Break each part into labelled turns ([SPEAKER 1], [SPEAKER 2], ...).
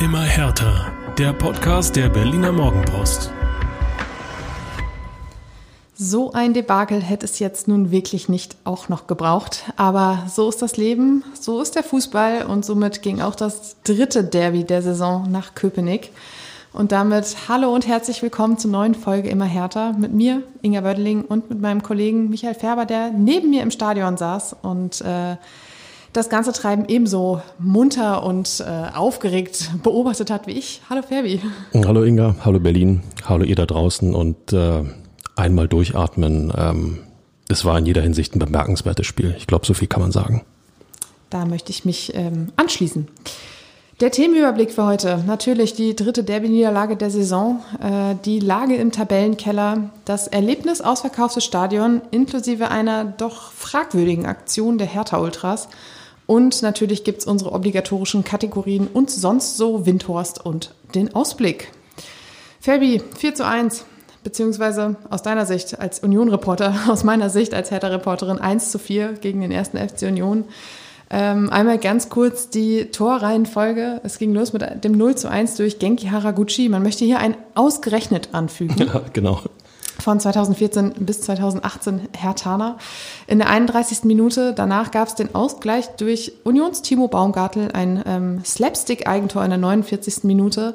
[SPEAKER 1] Immer härter. Der Podcast der Berliner Morgenpost.
[SPEAKER 2] So ein Debakel hätte es jetzt nun wirklich nicht auch noch gebraucht. Aber so ist das Leben, so ist der Fußball und somit ging auch das dritte Derby der Saison nach Köpenick. Und damit hallo und herzlich willkommen zur neuen Folge Immer härter mit mir, Inga Wödeling, und mit meinem Kollegen Michael Färber, der neben mir im Stadion saß und äh, das ganze Treiben ebenso munter und äh, aufgeregt beobachtet hat wie ich. Hallo Ferbi.
[SPEAKER 3] Hallo Inga, hallo Berlin, hallo ihr da draußen und äh, einmal durchatmen. Ähm, es war in jeder Hinsicht ein bemerkenswertes Spiel. Ich glaube, so viel kann man sagen.
[SPEAKER 2] Da möchte ich mich ähm, anschließen. Der Themenüberblick für heute. Natürlich die dritte Derby-Niederlage der Saison, äh, die Lage im Tabellenkeller, das Erlebnis ausverkauftes Stadion inklusive einer doch fragwürdigen Aktion der Hertha-Ultras und natürlich gibt es unsere obligatorischen Kategorien und sonst so Windhorst und den Ausblick. Fabi, 4 zu 1, beziehungsweise aus deiner Sicht als Union-Reporter, aus meiner Sicht als Hertha-Reporterin 1 zu 4 gegen den ersten FC Union. Ähm, einmal ganz kurz die Torreihenfolge. Es ging los mit dem 0 zu 1 durch Genki Haraguchi. Man möchte hier ein ausgerechnet anfügen.
[SPEAKER 3] Ja, genau
[SPEAKER 2] von 2014 bis 2018 Herr Tana. In der 31. Minute danach gab es den Ausgleich durch Unions Timo Baumgartel, ein ähm, Slapstick-Eigentor in der 49. Minute.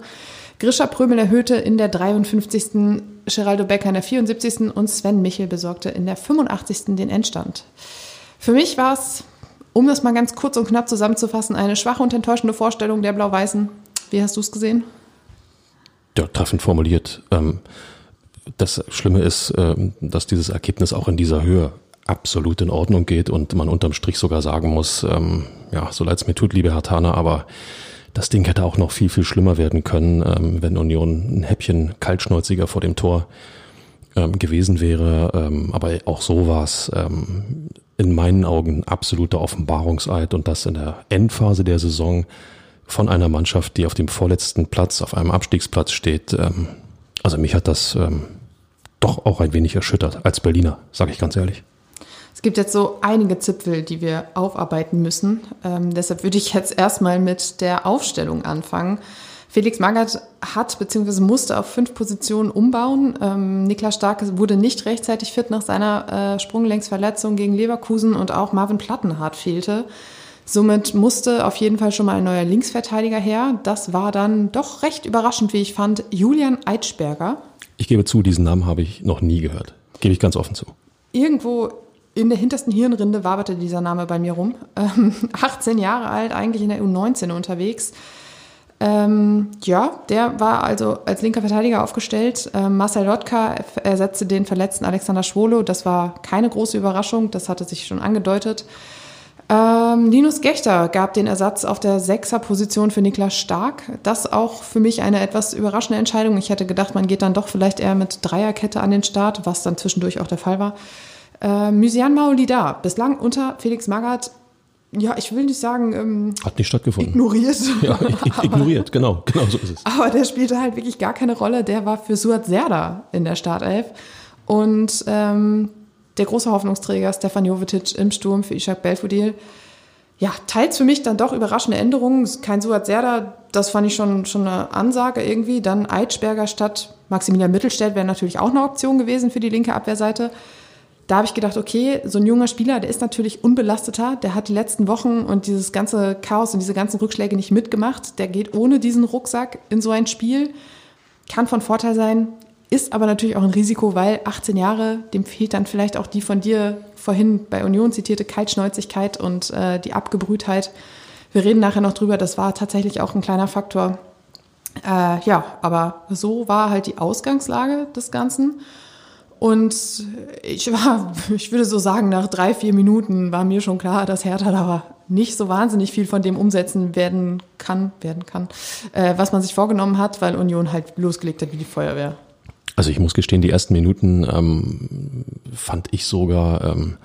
[SPEAKER 2] Grisha Prömel erhöhte in der 53. Geraldo Becker in der 74. und Sven Michel besorgte in der 85. den Endstand. Für mich war es, um das mal ganz kurz und knapp zusammenzufassen, eine schwache und enttäuschende Vorstellung der Blau-Weißen. Wie hast du es gesehen?
[SPEAKER 3] Ja, treffend formuliert. Ähm das Schlimme ist, ähm, dass dieses Ergebnis auch in dieser Höhe absolut in Ordnung geht und man unterm Strich sogar sagen muss, ähm, ja, so leid es mir tut, liebe Herr Tana, aber das Ding hätte auch noch viel, viel schlimmer werden können, ähm, wenn Union ein Häppchen kaltschnäuziger vor dem Tor gewesen wäre. aber auch so war es in meinen Augen absoluter Offenbarungseid und das in der Endphase der Saison von einer Mannschaft, die auf dem vorletzten Platz, auf einem Abstiegsplatz steht, also mich hat das doch auch ein wenig erschüttert als Berliner, sage ich ganz ehrlich.
[SPEAKER 2] Es gibt jetzt so einige Zipfel, die wir aufarbeiten müssen. Ähm, deshalb würde ich jetzt erstmal mit der Aufstellung anfangen. Felix Magath hat bzw. musste auf fünf Positionen umbauen. Ähm, Niklas Stark wurde nicht rechtzeitig fit nach seiner äh, Sprunglängsverletzung gegen Leverkusen und auch Marvin Plattenhardt fehlte. Somit musste auf jeden Fall schon mal ein neuer Linksverteidiger her. Das war dann doch recht überraschend, wie ich fand, Julian Eitschberger.
[SPEAKER 3] Ich gebe zu, diesen Namen habe ich noch nie gehört. Gebe ich ganz offen zu.
[SPEAKER 2] Irgendwo in der hintersten Hirnrinde waberte dieser Name bei mir rum. Ähm, 18 Jahre alt, eigentlich in der U19 unterwegs. Ähm, ja, der war also als linker Verteidiger aufgestellt. Ähm, Marcel Lotka ersetzte den verletzten Alexander Schwolo. Das war keine große Überraschung, das hatte sich schon angedeutet. Ähm, Linus Gechter gab den Ersatz auf der Sechser-Position für Niklas Stark. Das auch für mich eine etwas überraschende Entscheidung. Ich hätte gedacht, man geht dann doch vielleicht eher mit Dreierkette an den Start, was dann zwischendurch auch der Fall war. Äh, Mysian Maolida, bislang unter Felix Magath, ja, ich will nicht sagen, ähm,
[SPEAKER 3] hat nicht stattgefunden.
[SPEAKER 2] Ignoriert.
[SPEAKER 3] Ja, ignoriert, genau, genau so ist es.
[SPEAKER 2] Aber der spielte halt wirklich gar keine Rolle. Der war für Suat Serda in der Startelf. Und ähm, der große Hoffnungsträger Stefan Jovetic im Sturm für Ishak Belfodil. Ja, teils für mich dann doch überraschende Änderungen. Kein Suat Serda, das fand ich schon, schon eine Ansage irgendwie. Dann Eitschberger statt Maximilian Mittelstädt wäre natürlich auch eine Option gewesen für die linke Abwehrseite. Da habe ich gedacht, okay, so ein junger Spieler, der ist natürlich unbelasteter, der hat die letzten Wochen und dieses ganze Chaos und diese ganzen Rückschläge nicht mitgemacht. Der geht ohne diesen Rucksack in so ein Spiel. Kann von Vorteil sein. Ist aber natürlich auch ein Risiko, weil 18 Jahre, dem fehlt dann vielleicht auch die von dir vorhin bei Union zitierte Kaltschnäuzigkeit und äh, die Abgebrühtheit. Wir reden nachher noch drüber, das war tatsächlich auch ein kleiner Faktor. Äh, ja, aber so war halt die Ausgangslage des Ganzen. Und ich war, ich würde so sagen, nach drei, vier Minuten war mir schon klar, dass Hertha da nicht so wahnsinnig viel von dem umsetzen werden kann, werden kann, äh, was man sich vorgenommen hat, weil Union halt losgelegt hat wie die Feuerwehr.
[SPEAKER 3] Also ich muss gestehen, die ersten Minuten ähm, fand ich sogar ähm,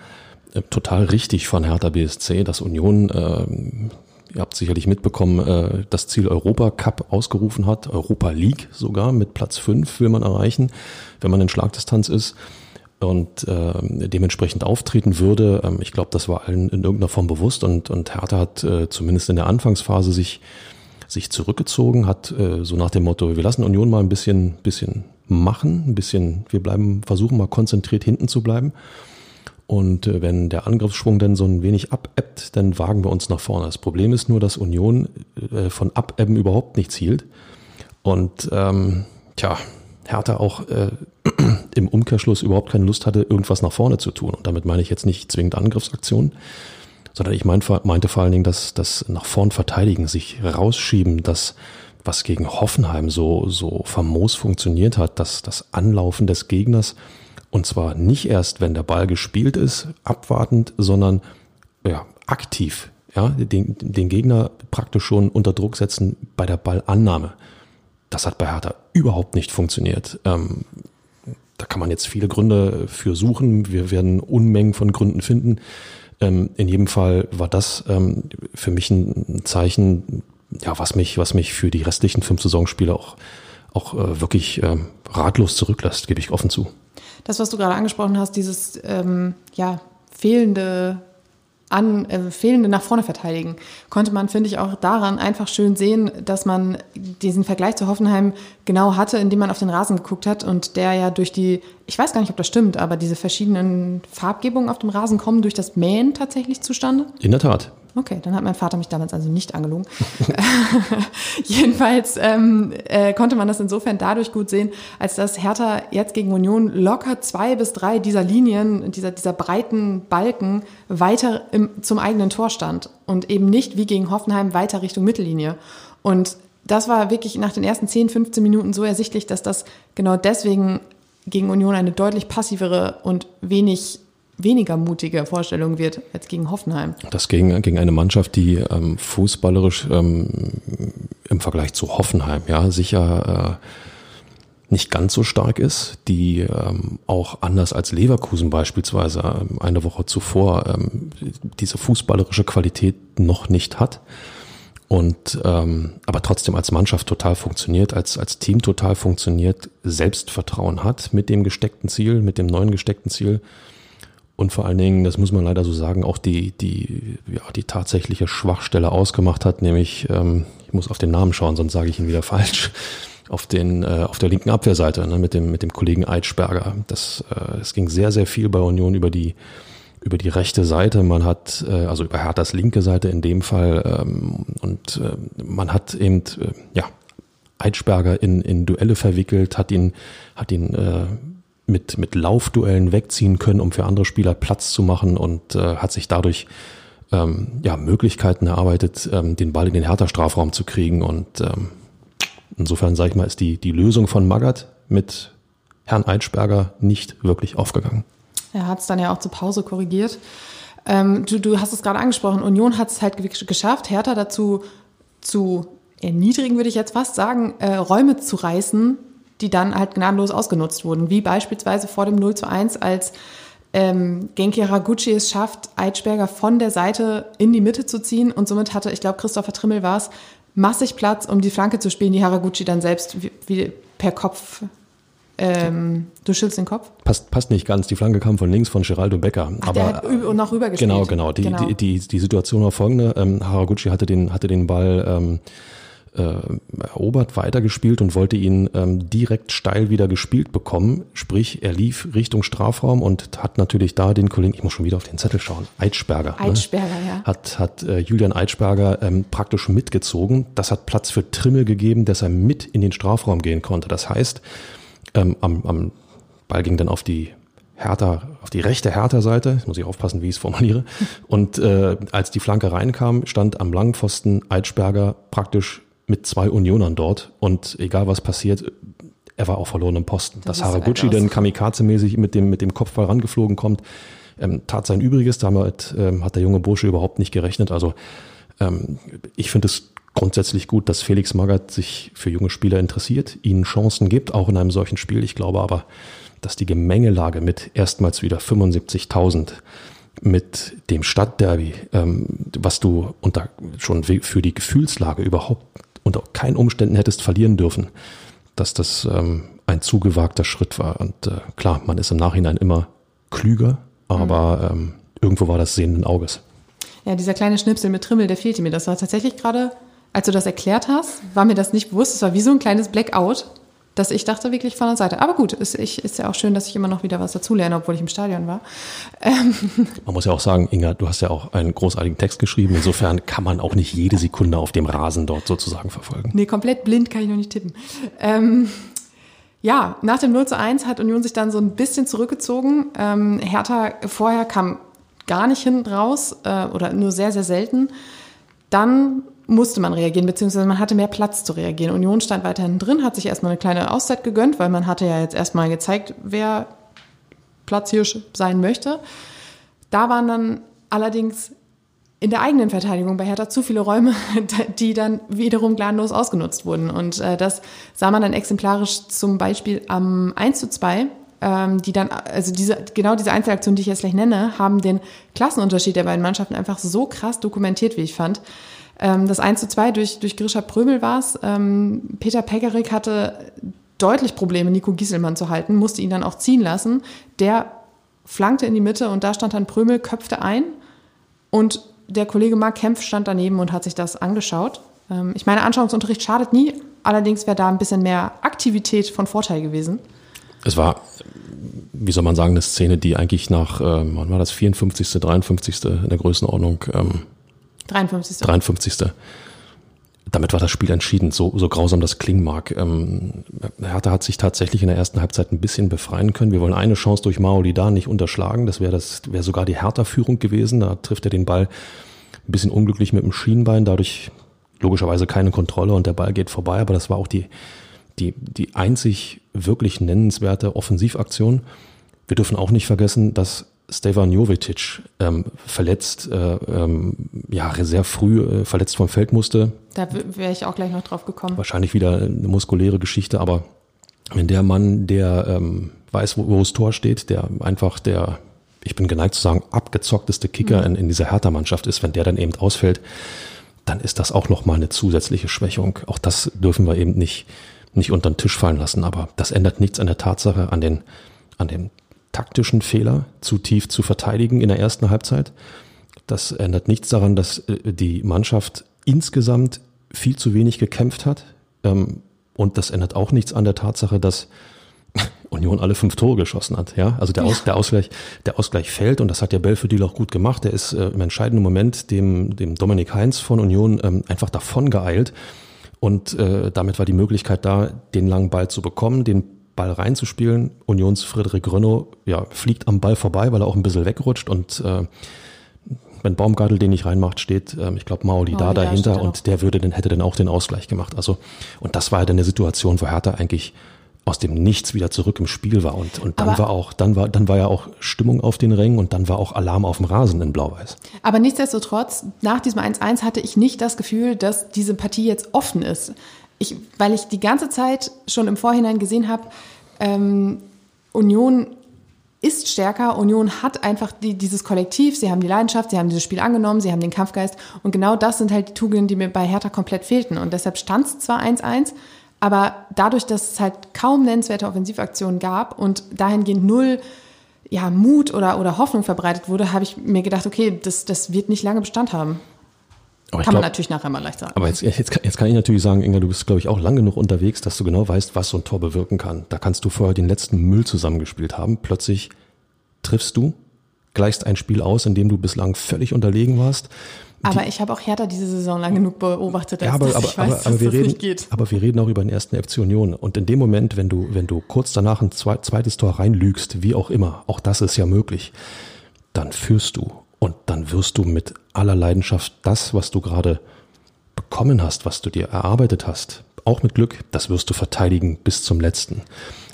[SPEAKER 3] total richtig von Hertha BSC, dass Union, ähm, ihr habt sicherlich mitbekommen, äh, das Ziel Europa Cup ausgerufen hat, Europa League sogar mit Platz fünf will man erreichen, wenn man in Schlagdistanz ist und äh, dementsprechend auftreten würde. Ähm, ich glaube, das war allen in irgendeiner Form bewusst und, und Hertha hat äh, zumindest in der Anfangsphase sich sich zurückgezogen, hat äh, so nach dem Motto, wir lassen Union mal ein bisschen, bisschen machen, ein bisschen, wir bleiben, versuchen mal konzentriert hinten zu bleiben. Und äh, wenn der Angriffsschwung dann so ein wenig abebbt, dann wagen wir uns nach vorne. Das Problem ist nur, dass Union äh, von Abebben überhaupt nichts hielt. Und ähm, tja, Hertha auch äh, im Umkehrschluss überhaupt keine Lust hatte, irgendwas nach vorne zu tun. Und damit meine ich jetzt nicht zwingend Angriffsaktionen, sondern ich meinte, meinte vor allen Dingen, dass das nach vorn verteidigen, sich rausschieben, das, was gegen Hoffenheim so, so famos funktioniert hat, dass das Anlaufen des Gegners, und zwar nicht erst, wenn der Ball gespielt ist, abwartend, sondern ja, aktiv, ja, den, den Gegner praktisch schon unter Druck setzen bei der Ballannahme. Das hat bei Hertha überhaupt nicht funktioniert. Ähm, da kann man jetzt viele Gründe für suchen. Wir werden Unmengen von Gründen finden. Ähm, in jedem Fall war das ähm, für mich ein Zeichen, ja, was mich, was mich für die restlichen fünf Saisonspiele auch, auch äh, wirklich ähm, ratlos zurücklässt, gebe ich offen zu.
[SPEAKER 2] Das, was du gerade angesprochen hast, dieses ähm, ja, fehlende an äh, fehlende nach vorne verteidigen, konnte man, finde ich, auch daran einfach schön sehen, dass man diesen Vergleich zu Hoffenheim genau hatte, indem man auf den Rasen geguckt hat und der ja durch die, ich weiß gar nicht, ob das stimmt, aber diese verschiedenen Farbgebungen auf dem Rasen kommen durch das Mähen tatsächlich zustande?
[SPEAKER 3] In der Tat.
[SPEAKER 2] Okay, dann hat mein Vater mich damals also nicht angelogen. Jedenfalls ähm, äh, konnte man das insofern dadurch gut sehen, als dass Hertha jetzt gegen Union locker zwei bis drei dieser Linien, dieser, dieser breiten Balken weiter im, zum eigenen Tor stand und eben nicht wie gegen Hoffenheim weiter Richtung Mittellinie. Und das war wirklich nach den ersten 10, 15 Minuten so ersichtlich, dass das genau deswegen gegen Union eine deutlich passivere und wenig weniger mutige Vorstellung wird als gegen Hoffenheim.
[SPEAKER 3] Das gegen, gegen eine Mannschaft, die ähm, fußballerisch ähm, im Vergleich zu Hoffenheim ja sicher äh, nicht ganz so stark ist, die ähm, auch anders als Leverkusen beispielsweise ähm, eine Woche zuvor ähm, diese fußballerische Qualität noch nicht hat und ähm, aber trotzdem als Mannschaft total funktioniert, als als Team total funktioniert, Selbstvertrauen hat mit dem gesteckten Ziel, mit dem neuen gesteckten Ziel und vor allen Dingen, das muss man leider so sagen, auch die, die, ja, die tatsächliche Schwachstelle ausgemacht hat, nämlich, ähm, ich muss auf den Namen schauen, sonst sage ich ihn wieder falsch, auf, den, äh, auf der linken Abwehrseite ne, mit, dem, mit dem Kollegen Eitschberger. Das, äh, es ging sehr, sehr viel bei Union über die, über die rechte Seite, man hat, äh, also über Herthas linke Seite in dem Fall, ähm, und äh, man hat eben, äh, ja, Eitschberger in, in Duelle verwickelt, hat ihn, hat ihn äh, mit, mit Laufduellen wegziehen können, um für andere Spieler Platz zu machen und äh, hat sich dadurch ähm, ja, Möglichkeiten erarbeitet, ähm, den Ball in den Hertha-Strafraum zu kriegen. Und ähm, insofern, sage ich mal, ist die, die Lösung von Magath mit Herrn Eitschberger nicht wirklich aufgegangen.
[SPEAKER 2] Er hat es dann ja auch zur Pause korrigiert. Ähm, du, du hast es gerade angesprochen, Union hat es halt geschafft, Hertha dazu zu erniedrigen, würde ich jetzt fast sagen, äh, Räume zu reißen, die dann halt gnadenlos ausgenutzt wurden, wie beispielsweise vor dem 0 zu 1, als ähm, Genki Haraguchi es schafft, Eitschberger von der Seite in die Mitte zu ziehen und somit hatte, ich glaube, Christopher Trimmel war es, massig Platz, um die Flanke zu spielen, die Haraguchi dann selbst wie, wie per Kopf ähm, du schüttelst den Kopf?
[SPEAKER 3] Passt, passt nicht ganz. Die Flanke kam von links von Geraldo Becker.
[SPEAKER 2] Ach, aber hat noch rübergespielt.
[SPEAKER 3] Genau, genau. Die, genau. Die, die, die Situation war folgende. Ähm, Haraguchi hatte den, hatte den Ball ähm, äh, erobert, weitergespielt und wollte ihn ähm, direkt steil wieder gespielt bekommen. Sprich, er lief Richtung Strafraum und hat natürlich da den Kollegen, ich muss schon wieder auf den Zettel schauen, Eitschberger.
[SPEAKER 2] Eitschberger, ne? ja.
[SPEAKER 3] Hat, hat äh, Julian Eitschberger ähm, praktisch mitgezogen. Das hat Platz für Trimmel gegeben, dass er mit in den Strafraum gehen konnte. Das heißt, ähm, am, am Ball ging dann auf die Hertha, auf die rechte Hertha-Seite, jetzt muss ich aufpassen, wie ich es formuliere. Und äh, als die Flanke reinkam, stand am Langpfosten Eitschberger praktisch mit zwei Unionern dort und egal was passiert, er war auch verloren im Posten. Das Dass Haraguchi dann kamikaze-mäßig mit dem, mit dem Kopfball rangeflogen kommt, ähm, tat sein Übriges. Damit ähm, hat der junge Bursche überhaupt nicht gerechnet. Also ähm, ich finde es grundsätzlich gut, dass Felix Magath sich für junge Spieler interessiert, ihnen Chancen gibt, auch in einem solchen Spiel. Ich glaube aber, dass die Gemengelage mit erstmals wieder 75.000 mit dem Stadtderby, ähm, was du unter schon für die Gefühlslage überhaupt unter keinen Umständen hättest verlieren dürfen, dass das ähm, ein zugewagter Schritt war. Und äh, klar, man ist im Nachhinein immer klüger, aber mhm. ähm, irgendwo war das sehenden Auges.
[SPEAKER 2] Ja, dieser kleine Schnipsel mit Trimmel, der fehlte mir. Das war tatsächlich gerade als du das erklärt hast, war mir das nicht bewusst. Es war wie so ein kleines Blackout, dass ich dachte wirklich von der Seite. Aber gut, ist, ich, ist ja auch schön, dass ich immer noch wieder was dazulerne, obwohl ich im Stadion war. Ähm.
[SPEAKER 3] Man muss ja auch sagen, Inga, du hast ja auch einen großartigen Text geschrieben. Insofern kann man auch nicht jede Sekunde auf dem Rasen dort sozusagen verfolgen.
[SPEAKER 2] Nee, komplett blind kann ich noch nicht tippen. Ähm, ja, nach dem 0 zu 1 hat Union sich dann so ein bisschen zurückgezogen. Ähm, Hertha vorher kam gar nicht hinten raus äh, oder nur sehr, sehr selten. Dann musste man reagieren, beziehungsweise man hatte mehr Platz zu reagieren. Union stand weiterhin drin, hat sich erstmal eine kleine Auszeit gegönnt, weil man hatte ja jetzt erstmal gezeigt, wer Platzhirsch sein möchte. Da waren dann allerdings in der eigenen Verteidigung bei Hertha zu viele Räume, die dann wiederum gnadenlos ausgenutzt wurden. Und äh, das sah man dann exemplarisch zum Beispiel am 1 zu 2, ähm, die dann, also diese, genau diese Einzelaktionen, die ich jetzt gleich nenne, haben den Klassenunterschied der beiden Mannschaften einfach so krass dokumentiert, wie ich fand. Ähm, das 1 zu 2 durch, durch Grisha Prömel war es. Ähm, Peter Pekarik hatte deutlich Probleme, Nico Gieselmann zu halten, musste ihn dann auch ziehen lassen. Der flankte in die Mitte und da stand dann Prömel, köpfte ein und der Kollege Mark Kempf stand daneben und hat sich das angeschaut. Ähm, ich meine, Anschauungsunterricht schadet nie, allerdings wäre da ein bisschen mehr Aktivität von Vorteil gewesen.
[SPEAKER 3] Es war, wie soll man sagen, eine Szene, die eigentlich nach, ähm, wann war das, 54., 53. in der Größenordnung ähm,
[SPEAKER 2] 53.
[SPEAKER 3] 53. Damit war das Spiel entschieden, so, so grausam das klingen mag. Ähm, Hertha hat sich tatsächlich in der ersten Halbzeit ein bisschen befreien können. Wir wollen eine Chance durch Maoli da nicht unterschlagen. Das wäre das wäre sogar die Hertha-Führung gewesen. Da trifft er den Ball ein bisschen unglücklich mit dem Schienbein, dadurch logischerweise keine Kontrolle und der Ball geht vorbei. Aber das war auch die, die, die einzig wirklich nennenswerte Offensivaktion. Wir dürfen auch nicht vergessen, dass Stevan Jovetic ähm, verletzt, äh, ähm, ja, sehr früh äh, verletzt vom Feld musste.
[SPEAKER 2] Da wäre ich auch gleich noch drauf gekommen.
[SPEAKER 3] Wahrscheinlich wieder eine muskuläre Geschichte, aber wenn der Mann, der ähm, weiß, wo, wo das Tor steht, der einfach der, ich bin geneigt zu sagen, abgezockteste Kicker mhm. in, in dieser Hertha-Mannschaft ist, wenn der dann eben ausfällt, dann ist das auch nochmal eine zusätzliche Schwächung. Auch das dürfen wir eben nicht, nicht unter den Tisch fallen lassen. Aber das ändert nichts an der Tatsache, an den, an den taktischen Fehler zu tief zu verteidigen in der ersten Halbzeit. Das ändert nichts daran, dass äh, die Mannschaft insgesamt viel zu wenig gekämpft hat. Ähm, und das ändert auch nichts an der Tatsache, dass Union alle fünf Tore geschossen hat. Ja, also der, Aus, der Ausgleich, der Ausgleich fällt und das hat ja Belfodil auch gut gemacht. Der ist äh, im entscheidenden Moment dem, dem Dominik Heinz von Union ähm, einfach davon geeilt und äh, damit war die Möglichkeit da, den langen Ball zu bekommen, den Ball reinzuspielen. Unions Frederik Renault ja, fliegt am Ball vorbei, weil er auch ein bisschen wegrutscht und äh, wenn Baumgartel den nicht reinmacht, steht, ähm, ich glaube, Maoli da dahinter und der würde dann, hätte dann auch den Ausgleich gemacht. Also, und das war ja dann eine Situation, wo Hertha eigentlich aus dem Nichts wieder zurück im Spiel war. Und, und dann aber, war auch, dann war, dann war ja auch Stimmung auf den Rängen und dann war auch Alarm auf dem Rasen in Blau-Weiß.
[SPEAKER 2] Aber nichtsdestotrotz, nach diesem 1-1 hatte ich nicht das Gefühl, dass diese Partie jetzt offen ist ich, weil ich die ganze Zeit schon im Vorhinein gesehen habe, ähm, Union ist stärker. Union hat einfach die, dieses Kollektiv, sie haben die Leidenschaft, sie haben dieses Spiel angenommen, sie haben den Kampfgeist. Und genau das sind halt die Tugenden, die mir bei Hertha komplett fehlten. Und deshalb stand es zwar 1-1, aber dadurch, dass es halt kaum nennenswerte Offensivaktionen gab und dahingehend null ja, Mut oder, oder Hoffnung verbreitet wurde, habe ich mir gedacht, okay, das, das wird nicht lange Bestand haben. Aber kann glaub, man natürlich nachher mal leicht sagen.
[SPEAKER 3] Aber jetzt, jetzt, jetzt kann ich natürlich sagen, Inga, du bist, glaube ich, auch lang genug unterwegs, dass du genau weißt, was so ein Tor bewirken kann. Da kannst du vorher den letzten Müll zusammengespielt haben. Plötzlich triffst du, gleichst ein Spiel aus, in dem du bislang völlig unterlegen warst.
[SPEAKER 2] Aber Die, ich habe auch Hertha diese Saison lang genug beobachtet,
[SPEAKER 3] als ja, aber, aber, ich weiß, aber, aber wir reden, Aber wir reden auch über den ersten FC Union. Und in dem Moment, wenn du, wenn du kurz danach ein zweites Tor reinlügst, wie auch immer, auch das ist ja möglich, dann führst du. Und dann wirst du mit aller Leidenschaft das, was du gerade bekommen hast, was du dir erarbeitet hast, auch mit Glück, das wirst du verteidigen bis zum letzten.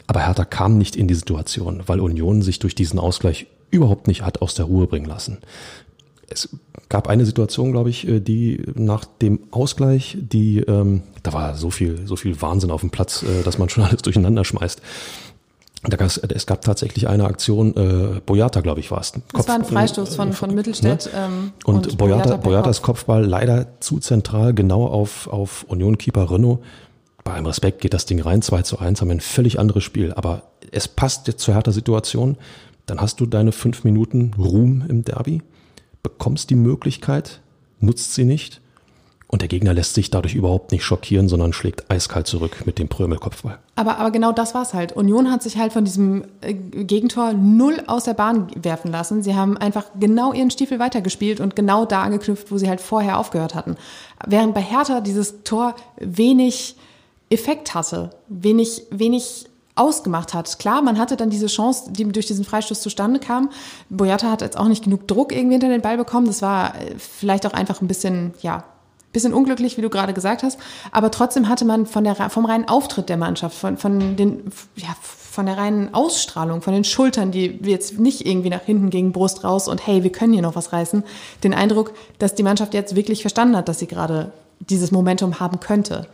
[SPEAKER 3] Aber Hertha kam nicht in die Situation, weil Union sich durch diesen Ausgleich überhaupt nicht hat aus der Ruhe bringen lassen. Es gab eine Situation, glaube ich, äh, die nach dem Ausgleich, die, ähm, da war so viel, so viel Wahnsinn auf dem Platz, äh, dass man schon alles durcheinander schmeißt. Es gab tatsächlich eine Aktion, äh, Boyata, glaube ich, war es.
[SPEAKER 2] Das war ein Freistoß von, von Mittelstädt. Ne?
[SPEAKER 3] Ähm, und, und Boyata, Boyata Boyatas Kopf. Kopfball leider zu zentral, genau auf, auf Union-Keeper Renault. Bei allem Respekt geht das Ding rein, 2 zu 1, haben wir ein völlig anderes Spiel. Aber es passt jetzt zur härter Situation. Dann hast du deine fünf Minuten Ruhm im Derby, bekommst die Möglichkeit, nutzt sie nicht, Und der Gegner lässt sich dadurch überhaupt nicht schockieren, sondern schlägt eiskalt zurück mit dem Prömel-Kopfball.
[SPEAKER 2] Aber, aber genau das war's halt. Union hat sich halt von diesem äh, Gegentor null aus der Bahn werfen lassen. Sie haben einfach genau ihren Stiefel weitergespielt und genau da angeknüpft, wo sie halt vorher aufgehört hatten. Während bei Hertha dieses Tor wenig Effekt hatte, wenig, wenig ausgemacht hat. Klar, man hatte dann diese Chance, die durch diesen Freistoß zustande kam. Boyata hat jetzt auch nicht genug Druck irgendwie hinter den Ball bekommen. Das war äh, vielleicht auch einfach ein bisschen, ja, bisschen unglücklich, wie du gerade gesagt hast. Aber trotzdem hatte man von der, vom reinen Auftritt der Mannschaft, von, von den, ja, von der reinen Ausstrahlung, von den Schultern, die jetzt nicht irgendwie nach hinten gegen Brust raus und hey, wir können hier noch was reißen, den Eindruck, dass die Mannschaft jetzt wirklich verstanden hat, dass sie gerade dieses Momentum haben könnte.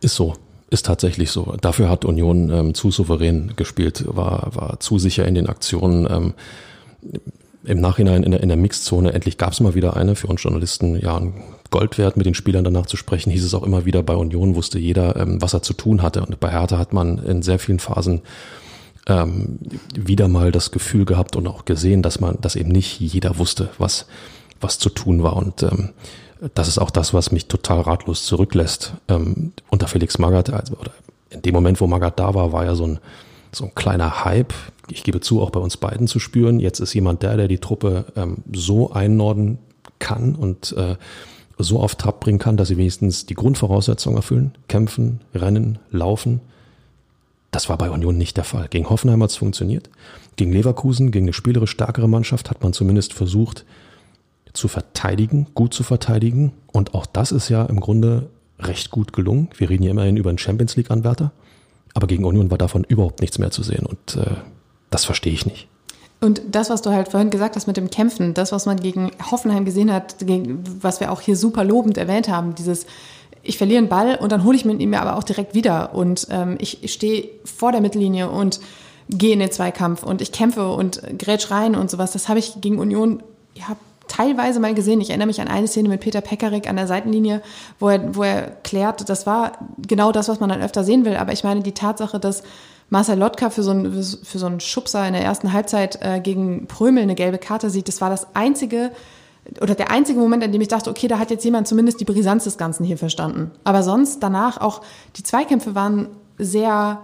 [SPEAKER 3] Ist so. Ist tatsächlich so. Dafür hat Union ähm, zu souverän gespielt, war, war zu sicher in den Aktionen. Ähm, Im Nachhinein in der, in der Mixzone, endlich gab es mal wieder eine für uns Journalisten, ja, ein Gold wert, mit den Spielern danach zu sprechen, hieß es auch immer wieder, bei Union wusste jeder, ähm, was er zu tun hatte. Und bei Hertha hat man in sehr vielen Phasen ähm, wieder mal das Gefühl gehabt und auch gesehen, dass man, dass eben nicht jeder wusste, was, was zu tun war. Und ähm, das ist auch das, was mich total ratlos zurücklässt. Ähm, unter Felix Magath, also, oder in dem Moment, wo Magath da war, war ja so ein, so ein kleiner Hype. Ich gebe zu, auch bei uns beiden zu spüren. Jetzt ist jemand der, der die Truppe ähm, so einnorden kann und äh, so auf Trab bringen kann, dass sie wenigstens die Grundvoraussetzungen erfüllen. Kämpfen, rennen, laufen. Das war bei Union nicht der Fall. Gegen Hoffenheim hat es funktioniert. Gegen Leverkusen, gegen eine spielerisch stärkere Mannschaft hat man zumindest versucht, zu verteidigen, gut zu verteidigen. Und auch das ist ja im Grunde recht gut gelungen. Wir reden ja immerhin über einen Champions League-Anwärter. Aber gegen Union war davon überhaupt nichts mehr zu sehen. Und äh, das verstehe ich nicht.
[SPEAKER 2] Und das, was du halt vorhin gesagt hast mit dem Kämpfen, das, was man gegen Hoffenheim gesehen hat, gegen, was wir auch hier super lobend erwähnt haben, dieses ich verliere einen Ball und dann hole ich ihn mir aber auch direkt wieder und ähm, ich, ich stehe vor der Mittellinie und gehe in den Zweikampf und ich kämpfe und grätsch rein und sowas. Das habe ich gegen Union ja, teilweise mal gesehen. Ich erinnere mich an eine Szene mit Peter Pekarik an der Seitenlinie, wo er, wo er klärt, das war genau das, was man dann öfter sehen will. Aber ich meine, die Tatsache, dass Marcel Lotka für so einen, für so einen Schubser in der ersten Halbzeit äh, gegen Prömel eine gelbe Karte sieht, das war das einzige, oder der einzige Moment, an dem ich dachte, okay, da hat jetzt jemand zumindest die Brisanz des Ganzen hier verstanden. Aber sonst danach auch, die Zweikämpfe waren sehr,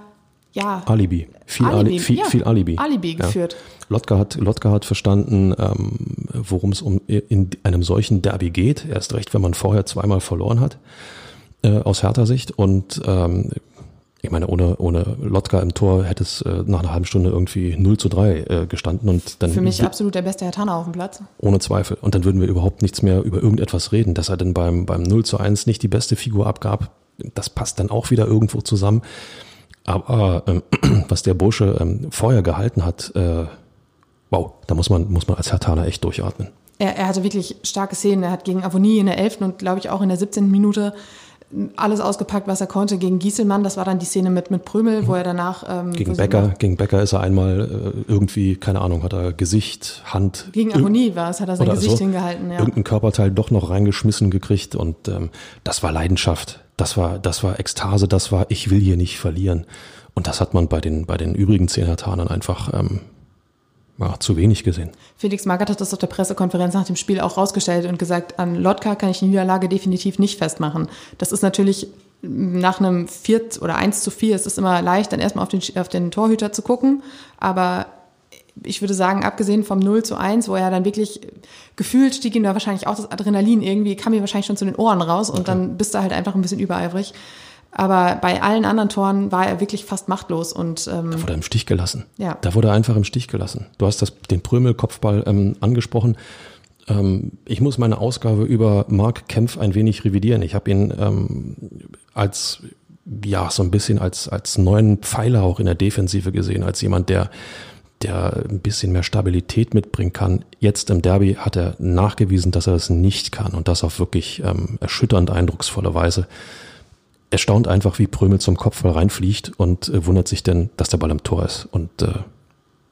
[SPEAKER 2] ja.
[SPEAKER 3] Alibi. Viel Alibi, Ali, viel, ja, viel Alibi.
[SPEAKER 2] Alibi geführt. Ja.
[SPEAKER 3] Lotka hat, Lotka hat verstanden, ähm, worum es um in einem solchen Derby geht. Erst recht, wenn man vorher zweimal verloren hat, äh, aus härter Sicht. Und ähm, ich meine, ohne, ohne Lotka im Tor hätte es äh, nach einer halben Stunde irgendwie 0 zu 3 äh, gestanden. Und dann
[SPEAKER 2] Für mich absolut der beste Herr Tanner auf dem Platz.
[SPEAKER 3] Ohne Zweifel. Und dann würden wir überhaupt nichts mehr über irgendetwas reden. Dass er denn beim, beim 0 zu 1 nicht die beste Figur abgab, das passt dann auch wieder irgendwo zusammen. Aber ähm, was der Bursche ähm, vorher gehalten hat, äh, wow, da muss man, muss man als Herr Thaler echt durchatmen.
[SPEAKER 2] Er, er hatte wirklich starke Szenen. Er hat gegen Avonie in der 11. und glaube ich auch in der 17. Minute alles ausgepackt, was er konnte gegen Gieselmann. Das war dann die Szene mit, mit Prömel, wo er danach.
[SPEAKER 3] Ähm, gegen Becker, gegen Becker ist er einmal äh, irgendwie, keine Ahnung, hat er Gesicht, Hand.
[SPEAKER 2] Gegen Avonie war es, hat er sein Gesicht so, hingehalten, ja.
[SPEAKER 3] Irgendein Körperteil doch noch reingeschmissen gekriegt und ähm, das war Leidenschaft. Das war, das war Ekstase, das war, ich will hier nicht verlieren. Und das hat man bei den, bei den übrigen Zehnertanern einfach ähm, ja, zu wenig gesehen.
[SPEAKER 2] Felix Magath hat das auf der Pressekonferenz nach dem Spiel auch rausgestellt und gesagt, an Lotka kann ich die Niederlage definitiv nicht festmachen. Das ist natürlich nach einem 4 oder 1 zu 4 ist es immer leicht, dann erstmal auf den, auf den Torhüter zu gucken. Aber ich würde sagen, abgesehen vom 0 zu 1, wo er dann wirklich gefühlt stieg ihm da wahrscheinlich auch das Adrenalin irgendwie, kam mir wahrscheinlich schon zu den Ohren raus und okay. dann bist du halt einfach ein bisschen übereifrig. Aber bei allen anderen Toren war er wirklich fast machtlos und
[SPEAKER 3] ähm, da wurde er im Stich gelassen. Ja. Da wurde er einfach im Stich gelassen. Du hast das, den Prömel-Kopfball ähm, angesprochen. Ähm, ich muss meine Ausgabe über Mark Kempf ein wenig revidieren. Ich habe ihn ähm, als ja so ein bisschen als als neuen Pfeiler auch in der Defensive gesehen, als jemand, der der ein bisschen mehr Stabilität mitbringen kann. Jetzt im Derby hat er nachgewiesen, dass er es nicht kann und das auf wirklich ähm, erschütternd eindrucksvolle Weise er staunt einfach, wie Prömel zum Kopfball reinfliegt und äh, wundert sich denn, dass der Ball im Tor ist. Und äh,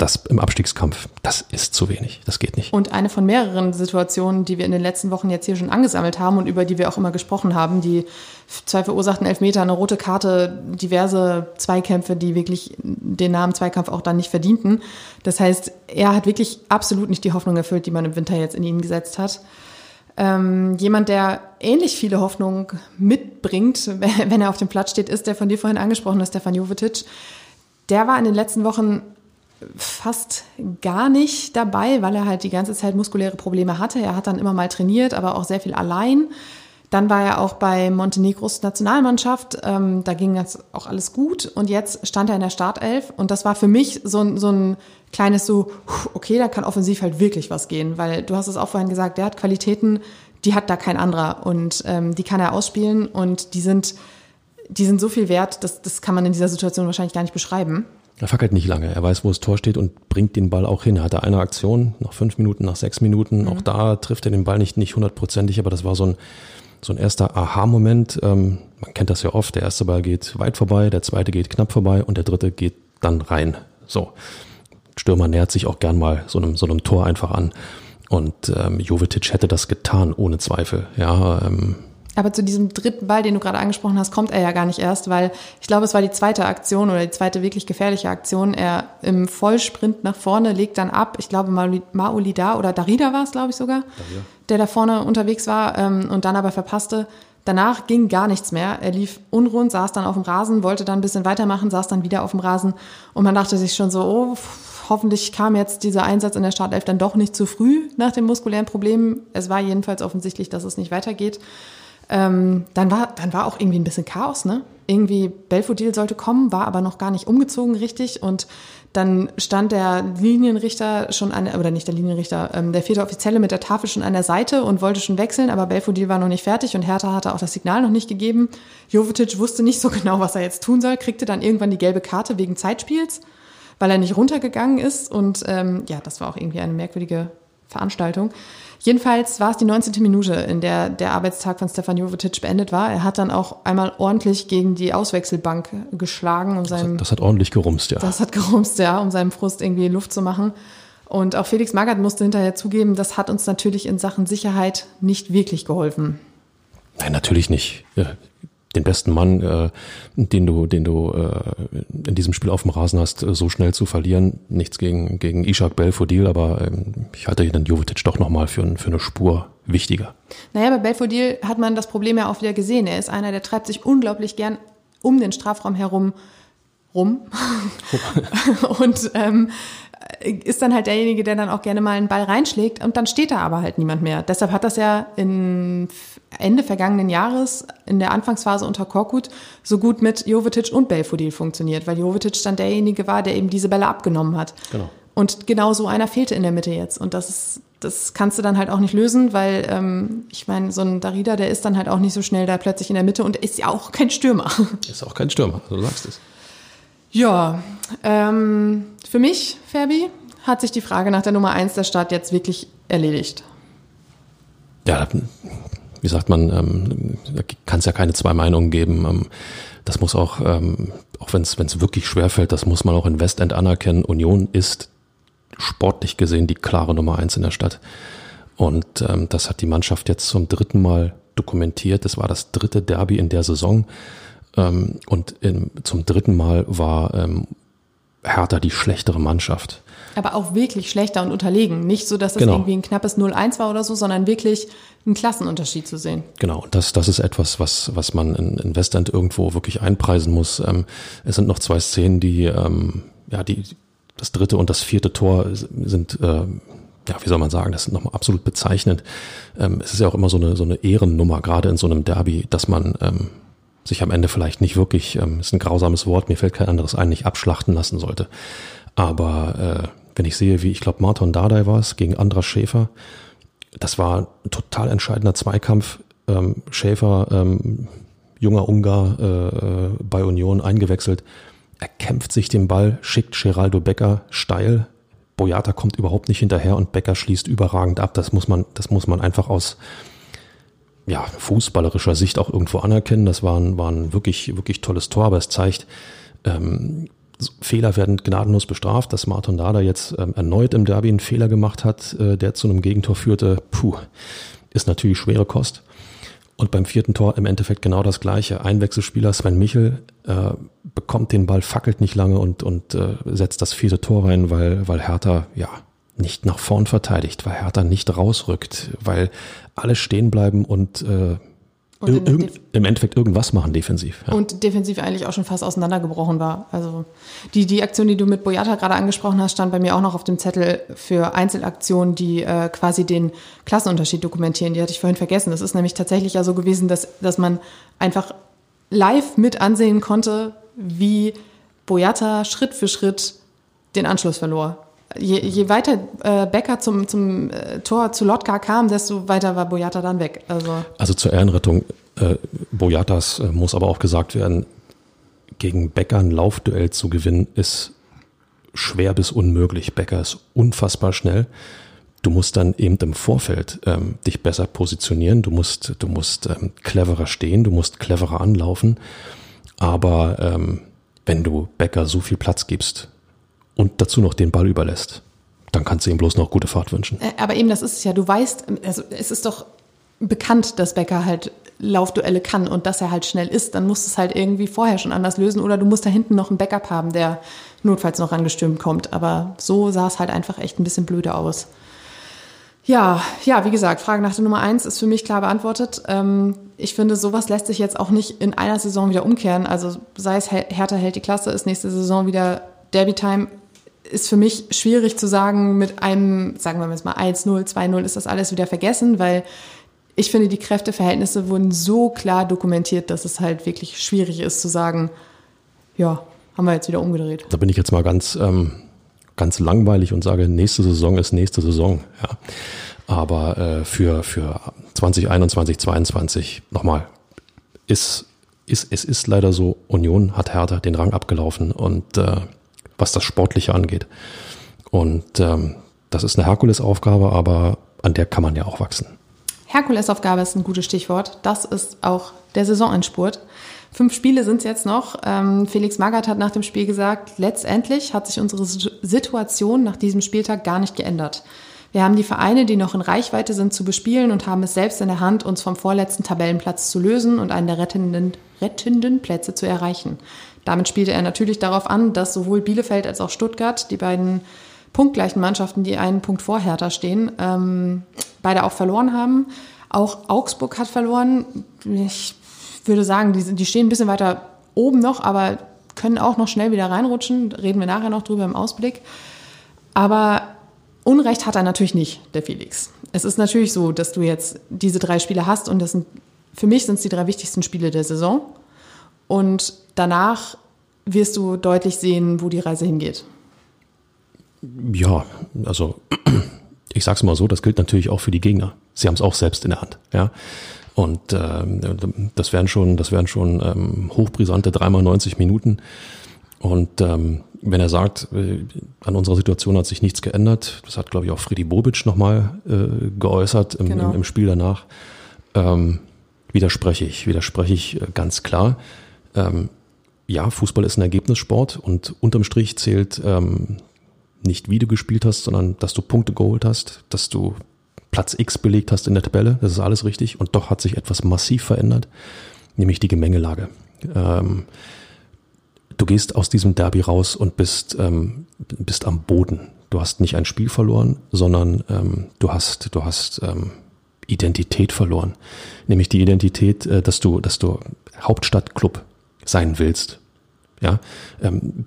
[SPEAKER 3] das im Abstiegskampf, das ist zu wenig. Das geht nicht.
[SPEAKER 2] Und eine von mehreren Situationen, die wir in den letzten Wochen jetzt hier schon angesammelt haben und über die wir auch immer gesprochen haben, die zwei verursachten Elfmeter, eine rote Karte, diverse Zweikämpfe, die wirklich den Namen Zweikampf auch dann nicht verdienten. Das heißt, er hat wirklich absolut nicht die Hoffnung erfüllt, die man im Winter jetzt in ihn gesetzt hat. Ähm, jemand, der ähnlich viele Hoffnungen mitbringt, wenn er auf dem Platz steht, ist der von dir vorhin angesprochene Stefan Jovetic. Der war in den letzten Wochen fast gar nicht dabei, weil er halt die ganze Zeit muskuläre Probleme hatte. Er hat dann immer mal trainiert, aber auch sehr viel allein. Dann war er auch bei Montenegros Nationalmannschaft. Ähm, da ging das auch alles gut. Und jetzt stand er in der Startelf. Und das war für mich so, ein so ein kleines so, okay, da kann offensiv halt wirklich was gehen. Weil du hast es auch vorhin gesagt, der hat Qualitäten, die hat da kein anderer. Und ähm, die kann er ausspielen. Und die sind, die sind so viel wert, das, das kann man in dieser Situation wahrscheinlich gar nicht beschreiben.
[SPEAKER 3] Er fackelt nicht lange. Er weiß, wo das Tor steht und bringt den Ball auch hin. Er hatte eine Aktion nach fünf Minuten, nach sechs Minuten. Mhm. Auch da trifft er den Ball nicht, nicht hundertprozentig, aber das war so ein, so ein erster Aha-Moment. Ähm, man kennt das ja oft. Der erste Ball geht weit vorbei, der zweite geht knapp vorbei und der dritte geht dann rein. So. Stürmer nähert sich auch gern mal so einem, so einem Tor einfach an. Und ähm, Jovetic hätte das getan, ohne Zweifel. Ja, ähm,
[SPEAKER 2] aber zu diesem dritten Ball, den du gerade angesprochen hast, kommt er ja gar nicht erst, weil ich glaube, es war die zweite Aktion oder die zweite wirklich gefährliche Aktion. Er im Vollsprint nach vorne legt dann ab. Ich glaube, Maolida oder Darida war es, glaube ich sogar, Darida. Der da vorne unterwegs war ähm, und dann aber verpasste. Danach ging gar nichts mehr. Er lief unrund, saß dann auf dem Rasen, wollte dann ein bisschen weitermachen, saß dann wieder auf dem Rasen und man dachte sich schon so, oh, hoffentlich kam jetzt dieser Einsatz in der Startelf dann doch nicht zu früh nach den muskulären Problemen. Es war jedenfalls offensichtlich, dass es nicht weitergeht. Ähm, dann, war, dann war auch irgendwie ein bisschen Chaos, ne? Irgendwie Belfodil sollte kommen, war aber noch gar nicht umgezogen richtig und dann stand der Linienrichter schon an, oder nicht der Linienrichter, ähm, der vierte Offizielle mit der Tafel schon an der Seite und wollte schon wechseln, aber Belfodil war noch nicht fertig und Hertha hatte auch das Signal noch nicht gegeben. Jovetic wusste nicht so genau, was er jetzt tun soll, kriegte dann irgendwann die gelbe Karte wegen Zeitspiels, weil er nicht runtergegangen ist und ähm, ja, das war auch irgendwie eine merkwürdige Veranstaltung. Jedenfalls war es die 19. Minute, in der der Arbeitstag von Stefan Jovetic beendet war. Er hat dann auch einmal ordentlich gegen die Auswechselbank geschlagen. Um seinem,
[SPEAKER 3] das, hat, das hat ordentlich gerumst, ja.
[SPEAKER 2] Das hat gerumst, ja, um seinem Frust irgendwie Luft zu machen. Und auch Felix Magath musste hinterher zugeben, das hat uns natürlich in Sachen Sicherheit nicht wirklich geholfen.
[SPEAKER 3] Nein, natürlich nicht den besten Mann, äh, den du, den du äh, in diesem Spiel auf dem Rasen hast, äh, so schnell zu verlieren. Nichts gegen, gegen Ishak Belfodil, aber ähm, ich halte den Jovetic doch nochmal für, für eine Spur wichtiger.
[SPEAKER 2] Naja, bei Belfodil hat man das Problem ja auch wieder gesehen. Er ist einer, der treibt sich unglaublich gern um den Strafraum herum rum. und ähm, ist dann halt derjenige, der dann auch gerne mal einen Ball reinschlägt und dann steht da aber halt niemand mehr. Deshalb hat das ja in Ende vergangenen Jahres in der Anfangsphase unter Korkut so gut mit Jovetic und Belfodil funktioniert, weil Jovetic dann derjenige war, der eben diese Bälle abgenommen hat. Genau. Und genau so einer fehlte in der Mitte jetzt. Und das ist, das kannst du dann halt auch nicht lösen, weil ähm, ich meine, so ein Darida, der ist dann halt auch nicht so schnell da plötzlich in der Mitte und ist ja auch kein Stürmer.
[SPEAKER 3] Ist auch kein Stürmer, du sagst es.
[SPEAKER 2] Ja, ähm, für mich, Ferbi, hat sich die Frage nach der Nummer 1 der Stadt jetzt wirklich erledigt.
[SPEAKER 3] Ja, wie sagt man, ähm, kann es ja keine zwei Meinungen geben. Ähm, das muss auch, ähm, auch wenn es wirklich schwerfällt, das muss man auch in Westend anerkennen. Union ist sportlich gesehen die klare Nummer 1 in der Stadt. Und ähm, das hat die Mannschaft jetzt zum dritten Mal dokumentiert. Das war das dritte Derby in der Saison. Ähm, und in, zum dritten Mal war ähm, Hertha die schlechtere Mannschaft.
[SPEAKER 2] Aber auch wirklich schlechter und unterlegen. Nicht so, dass es genau. irgendwie ein knappes 0-1 war oder so, sondern wirklich einen Klassenunterschied zu sehen.
[SPEAKER 3] Genau, das, das ist etwas, was, was man in, in Westend irgendwo wirklich einpreisen muss. Ähm, es sind noch zwei Szenen, die, ähm, ja, die, das dritte und das vierte Tor sind, äh, ja, wie soll man sagen, das sind nochmal absolut bezeichnend. Ähm, es ist ja auch immer so eine, so eine Ehrennummer, gerade in so einem Derby, dass man ähm, sich am Ende vielleicht nicht wirklich, ähm, ist ein grausames Wort, mir fällt kein anderes ein, nicht abschlachten lassen sollte. Aber äh, wenn ich sehe, wie ich glaube, Martin Dardai war es gegen Andras Schäfer, das war ein total entscheidender Zweikampf. Ähm, Schäfer, ähm, junger Ungar äh, äh, bei Union eingewechselt. Er kämpft sich den Ball, schickt Geraldo Becker steil. Boyata kommt überhaupt nicht hinterher und Becker schließt überragend ab. Das muss man, das muss man einfach aus ja, fußballerischer Sicht auch irgendwo anerkennen. Das war ein, war ein wirklich, wirklich tolles Tor, aber es zeigt, ähm, Fehler werden gnadenlos bestraft, dass Martin Dada jetzt ähm, erneut im Derby einen Fehler gemacht hat, äh, der zu einem Gegentor führte. Puh, ist natürlich schwere Kost. Und beim vierten Tor im Endeffekt genau das gleiche. Einwechselspieler Sven Michel äh, bekommt den Ball, fackelt nicht lange und, und äh, setzt das vierte Tor rein, weil, weil Hertha ja nicht nach vorn verteidigt, weil Hertha nicht rausrückt, weil alle stehen bleiben und, äh,
[SPEAKER 2] Und in-
[SPEAKER 3] im Endeffekt irgendwas machen defensiv. Ja.
[SPEAKER 2] Und defensiv eigentlich auch schon fast auseinandergebrochen war. Also die, die Aktion, die du mit Boyata gerade angesprochen hast, stand bei mir auch noch auf dem Zettel für Einzelaktionen, die äh, quasi den Klassenunterschied dokumentieren. Die hatte ich vorhin vergessen. Es ist nämlich tatsächlich ja so gewesen, dass, dass man einfach live mit ansehen konnte, wie Boyata Schritt für Schritt den Anschluss verlor. Je, je weiter äh, Becker zum, zum äh, Tor zu Lotka kam, desto weiter war Boyata dann weg. Also
[SPEAKER 3] Also zur Ehrenrettung äh, Boyatas äh, muss aber auch gesagt werden, gegen Becker ein Laufduell zu gewinnen, ist schwer bis unmöglich. Becker ist unfassbar schnell. Du musst dann eben im Vorfeld ähm, dich besser positionieren, du musst, du musst ähm, cleverer stehen, du musst cleverer anlaufen. Aber ähm, wenn du Becker so viel Platz gibst und dazu noch den Ball überlässt, dann kannst du ihm bloß noch gute Fahrt wünschen.
[SPEAKER 2] Äh, Aber eben, das ist es ja, du weißt, also es ist doch bekannt, dass Becker halt Laufduelle kann und dass er halt schnell ist, dann musst du es halt irgendwie vorher schon anders lösen oder du musst da hinten noch einen Backup haben, der notfalls noch angestürmt kommt. Aber so sah es halt einfach echt ein bisschen blöde aus. Ja, ja, wie gesagt, Frage nach der Nummer eins ist für mich klar beantwortet. Ähm, ich finde, sowas lässt sich jetzt auch nicht in einer Saison wieder umkehren. Also sei es Her- Hertha hält die Klasse, ist nächste Saison wieder Derby-Time, ist für mich schwierig zu sagen, mit einem, sagen wir mal 1-0, 2-0 ist das alles wieder vergessen, weil ich finde, die Kräfteverhältnisse wurden so klar dokumentiert, dass es halt wirklich schwierig ist zu sagen, ja, haben wir jetzt wieder umgedreht.
[SPEAKER 3] Da bin ich jetzt mal ganz, ähm, ganz langweilig und sage, nächste Saison ist nächste Saison. Ja. Aber äh, für, für 2021, 2022 nochmal, ist, ist, es ist leider so, Union hat Hertha den Rang abgelaufen und äh, was das Sportliche angeht. Und ähm, das ist eine Herkulesaufgabe, aber an der kann man ja auch wachsen.
[SPEAKER 2] Herkulesaufgabe ist ein gutes Stichwort. Das ist auch der Saisonendspurt. Fünf Spiele sind es jetzt noch. Ähm, Felix Magath hat nach dem Spiel gesagt, letztendlich hat sich unsere Situ- Situation nach diesem Spieltag gar nicht geändert. Wir haben die Vereine, die noch in Reichweite sind, zu bespielen und haben es selbst in der Hand, uns vom vorletzten Tabellenplatz zu lösen und einen der rettenden, rettenden Plätze zu erreichen. Damit spielte er natürlich darauf an, dass sowohl Bielefeld als auch Stuttgart, die beiden punktgleichen Mannschaften, die einen Punkt vor Hertha stehen, ähm, beide auch verloren haben. Auch Augsburg hat verloren. Ich würde sagen, die, die stehen ein bisschen weiter oben noch, aber können auch noch schnell wieder reinrutschen. Reden wir nachher noch drüber im Ausblick. Aber Unrecht hat er natürlich nicht, der Felix. Es ist natürlich so, dass du jetzt diese drei Spiele hast und das sind, für mich sind es die drei wichtigsten Spiele der Saison. Und danach wirst du deutlich sehen, wo die Reise hingeht.
[SPEAKER 3] Ja, also ich sag's mal so, das gilt natürlich auch für die Gegner. Sie haben es auch selbst in der Hand, ja. Und ähm, das wären schon, das wären schon ähm, hochbrisante dreimal 90 Minuten. Und ähm, wenn er sagt, äh, an unserer Situation hat sich nichts geändert, das hat, glaube ich, auch Freddy Bobic nochmal äh, geäußert im,
[SPEAKER 2] Genau.
[SPEAKER 3] im, im Spiel danach, ähm, widerspreche ich, widerspreche ich äh, ganz klar. Ähm, ja, Fußball ist ein Ergebnissport und unterm Strich zählt ähm, nicht wie du gespielt hast, sondern dass du Punkte geholt hast, dass du Platz X belegt hast in der Tabelle, das ist alles richtig. Und doch hat sich etwas massiv verändert, nämlich die Gemengelage. Ähm, du gehst aus diesem Derby raus und bist, ähm, bist am Boden. Du hast nicht ein Spiel verloren, sondern ähm, du hast, du hast ähm, Identität verloren. Nämlich die Identität, äh, dass du, dass du Hauptstadtclub sein willst. Ja, ähm,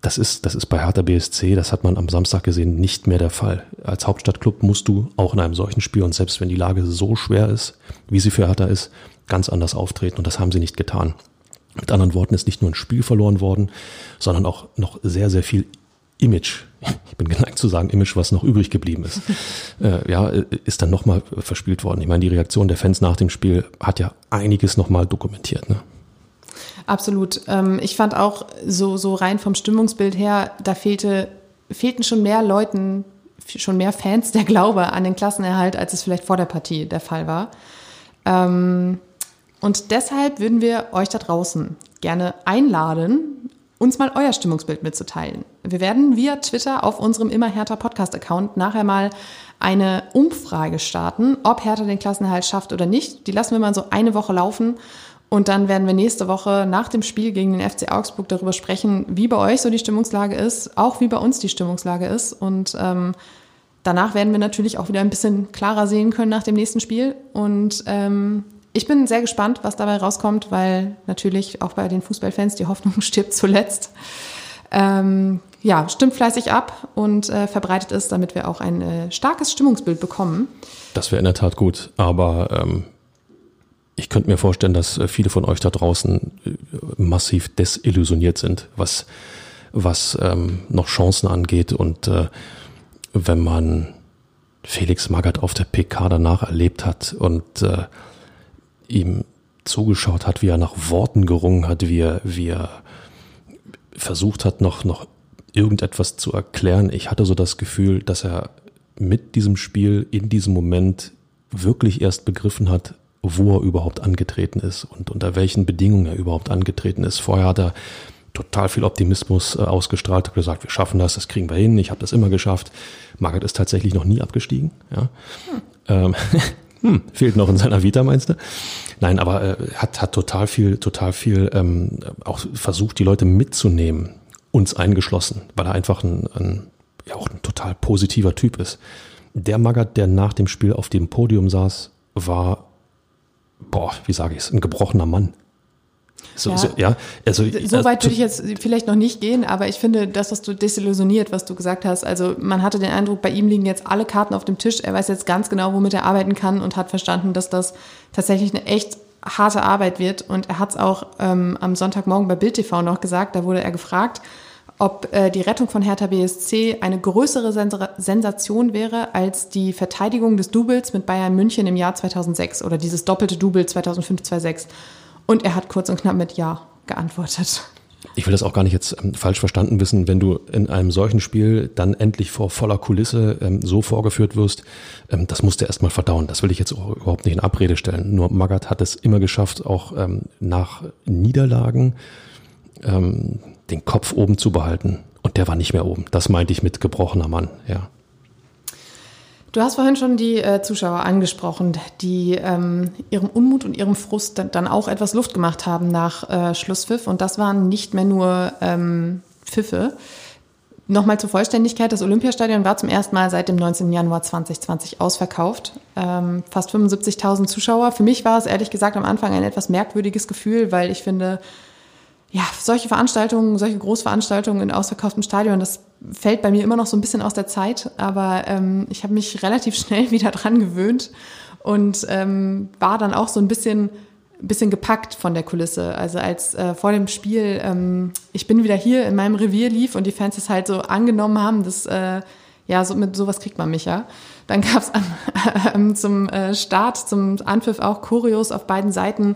[SPEAKER 3] das ist, das ist bei Hertha BSC, das hat man am Samstag gesehen, nicht mehr der Fall. Als Hauptstadtclub musst du auch in einem solchen Spiel und selbst wenn die Lage so schwer ist, wie sie für Hertha ist, ganz anders auftreten und das haben sie nicht getan. Mit anderen Worten ist nicht nur ein Spiel verloren worden, sondern auch noch sehr, sehr viel Image. Ich bin geneigt zu sagen, Image, was noch übrig geblieben ist. äh, ja, ist dann nochmal verspielt worden. Ich meine, die Reaktion der Fans nach dem Spiel hat ja einiges nochmal dokumentiert. Ne?
[SPEAKER 2] Absolut. Ähm, ich fand auch so, so rein vom Stimmungsbild her, da fehlte, fehlten schon mehr Leuten, schon mehr Fans der Glaube an den Klassenerhalt, als es vielleicht vor der Partie der Fall war. Ähm, und deshalb würden wir euch da draußen gerne einladen, uns mal euer Stimmungsbild mitzuteilen. Wir werden via Twitter auf unserem Immer Hertha Podcast-Account nachher mal eine Umfrage starten, ob Hertha den Klassenerhalt schafft oder nicht. Die lassen wir mal so eine Woche laufen Und dann werden wir nächste Woche nach dem Spiel gegen den FC Augsburg darüber sprechen, wie bei euch so die Stimmungslage ist, auch wie bei uns die Stimmungslage ist. Und ähm, danach werden wir natürlich auch wieder ein bisschen klarer sehen können nach dem nächsten Spiel. Und ähm, ich bin sehr gespannt, was dabei rauskommt, weil natürlich auch bei den Fußballfans die Hoffnung stirbt zuletzt. Ähm, ja, stimmt fleißig ab und äh, verbreitet es, damit wir auch ein äh, starkes Stimmungsbild bekommen.
[SPEAKER 3] Das wäre in der Tat gut, aber ähm, ich könnte mir vorstellen, dass äh, viele von euch da draußen äh, massiv desillusioniert sind, was, was ähm, noch Chancen angeht. Und äh, wenn man Felix Magath auf der PK danach erlebt hat und äh, ihm zugeschaut hat, wie er nach Worten gerungen hat, wie er, wie er versucht hat, noch, noch irgendetwas zu erklären. Ich hatte so das Gefühl, dass er mit diesem Spiel in diesem Moment wirklich erst begriffen hat, wo er überhaupt angetreten ist und unter welchen Bedingungen er überhaupt angetreten ist. Vorher hat er total viel Optimismus äh, ausgestrahlt, hat gesagt, wir schaffen das, das kriegen wir hin, ich habe das immer geschafft. Margaret ist tatsächlich noch nie abgestiegen. Ja. Hm. Ähm, hm, fehlt noch in seiner Vita, meinst du? Nein, aber äh, hat, hat total viel, total viel ähm, auch versucht, die Leute mitzunehmen, uns eingeschlossen, weil er einfach ein, ein, ja, auch ein total positiver Typ ist. Der Magath, der nach dem Spiel auf dem Podium saß, war boah, wie sage ich es, ein gebrochener Mann.
[SPEAKER 2] So, ja. So, ja, also, so weit würde ich jetzt vielleicht noch nicht gehen, aber ich finde, das, was du desillusioniert, was du gesagt hast, also man hatte den Eindruck, bei ihm liegen jetzt alle Karten auf dem Tisch. Er weiß jetzt ganz genau, womit er arbeiten kann und hat verstanden, dass das tatsächlich eine echt harte Arbeit wird. Und er hat es auch ähm, am Sonntagmorgen bei Bild TV noch gesagt, da wurde er gefragt, ob äh, die Rettung von Hertha BSC eine größere Sensation wäre als die Verteidigung des Doubles mit Bayern München im Jahr 2006 oder dieses doppelte Double 2005-2006. Und er hat kurz und knapp mit Ja geantwortet.
[SPEAKER 3] Ich will das auch gar nicht jetzt ähm, falsch verstanden wissen, wenn du in einem solchen Spiel dann endlich vor voller Kulisse ähm, so vorgeführt wirst, ähm, das musst du erstmal verdauen. Das will ich jetzt überhaupt nicht in Abrede stellen. Nur Magath hat es immer geschafft, auch ähm, nach Niederlagen ähm, den Kopf oben zu behalten. Und der war nicht mehr oben. Das meinte ich mit gebrochener Mann, ja.
[SPEAKER 2] Du hast vorhin schon die äh, Zuschauer angesprochen, die ähm, ihrem Unmut und ihrem Frust dann, dann auch etwas Luft gemacht haben nach äh, Schlusspfiff. Und das waren nicht mehr nur ähm, Pfiffe. Nochmal zur Vollständigkeit, das Olympiastadion war zum ersten Mal seit dem 19. Januar 2020 ausverkauft. Ähm, fast 75.000 Zuschauer. Für mich war es ehrlich gesagt am Anfang ein etwas merkwürdiges Gefühl, weil ich finde, ja, solche Veranstaltungen, solche Großveranstaltungen in ausverkauftem Stadion, das fällt bei mir immer noch so ein bisschen aus der Zeit, aber ähm, ich habe mich relativ schnell wieder dran gewöhnt und ähm, war dann auch so ein bisschen bisschen gepackt von der Kulisse. Also als äh, vor dem Spiel ähm, ich bin wieder hier in meinem Revier lief und die Fans es halt so angenommen haben, dass äh, ja so mit sowas kriegt man mich ja. Dann gab es äh, zum äh, Start, zum Anpfiff auch Choreos auf beiden Seiten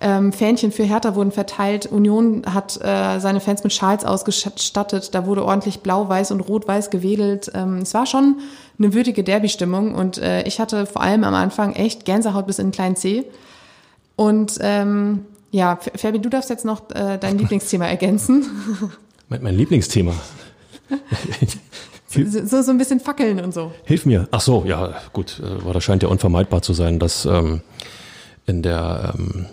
[SPEAKER 2] ähm, Fähnchen für Hertha wurden verteilt. Union hat äh, seine Fans mit Schals ausgestattet. Da wurde ordentlich blau-weiß und rot-weiß gewedelt. Ähm, es war schon eine würdige Derby-Stimmung und äh, ich hatte vor allem am Anfang echt Gänsehaut bis in den kleinen C. Und ähm, ja, Fabi, du darfst jetzt noch äh, dein Lieblingsthema ergänzen.
[SPEAKER 3] Mein, mein Lieblingsthema.
[SPEAKER 2] so, so ein bisschen fackeln und so.
[SPEAKER 3] Hilf mir. Ach so, ja, gut. Aber äh, das scheint ja unvermeidbar zu sein, dass ähm, in der ähm,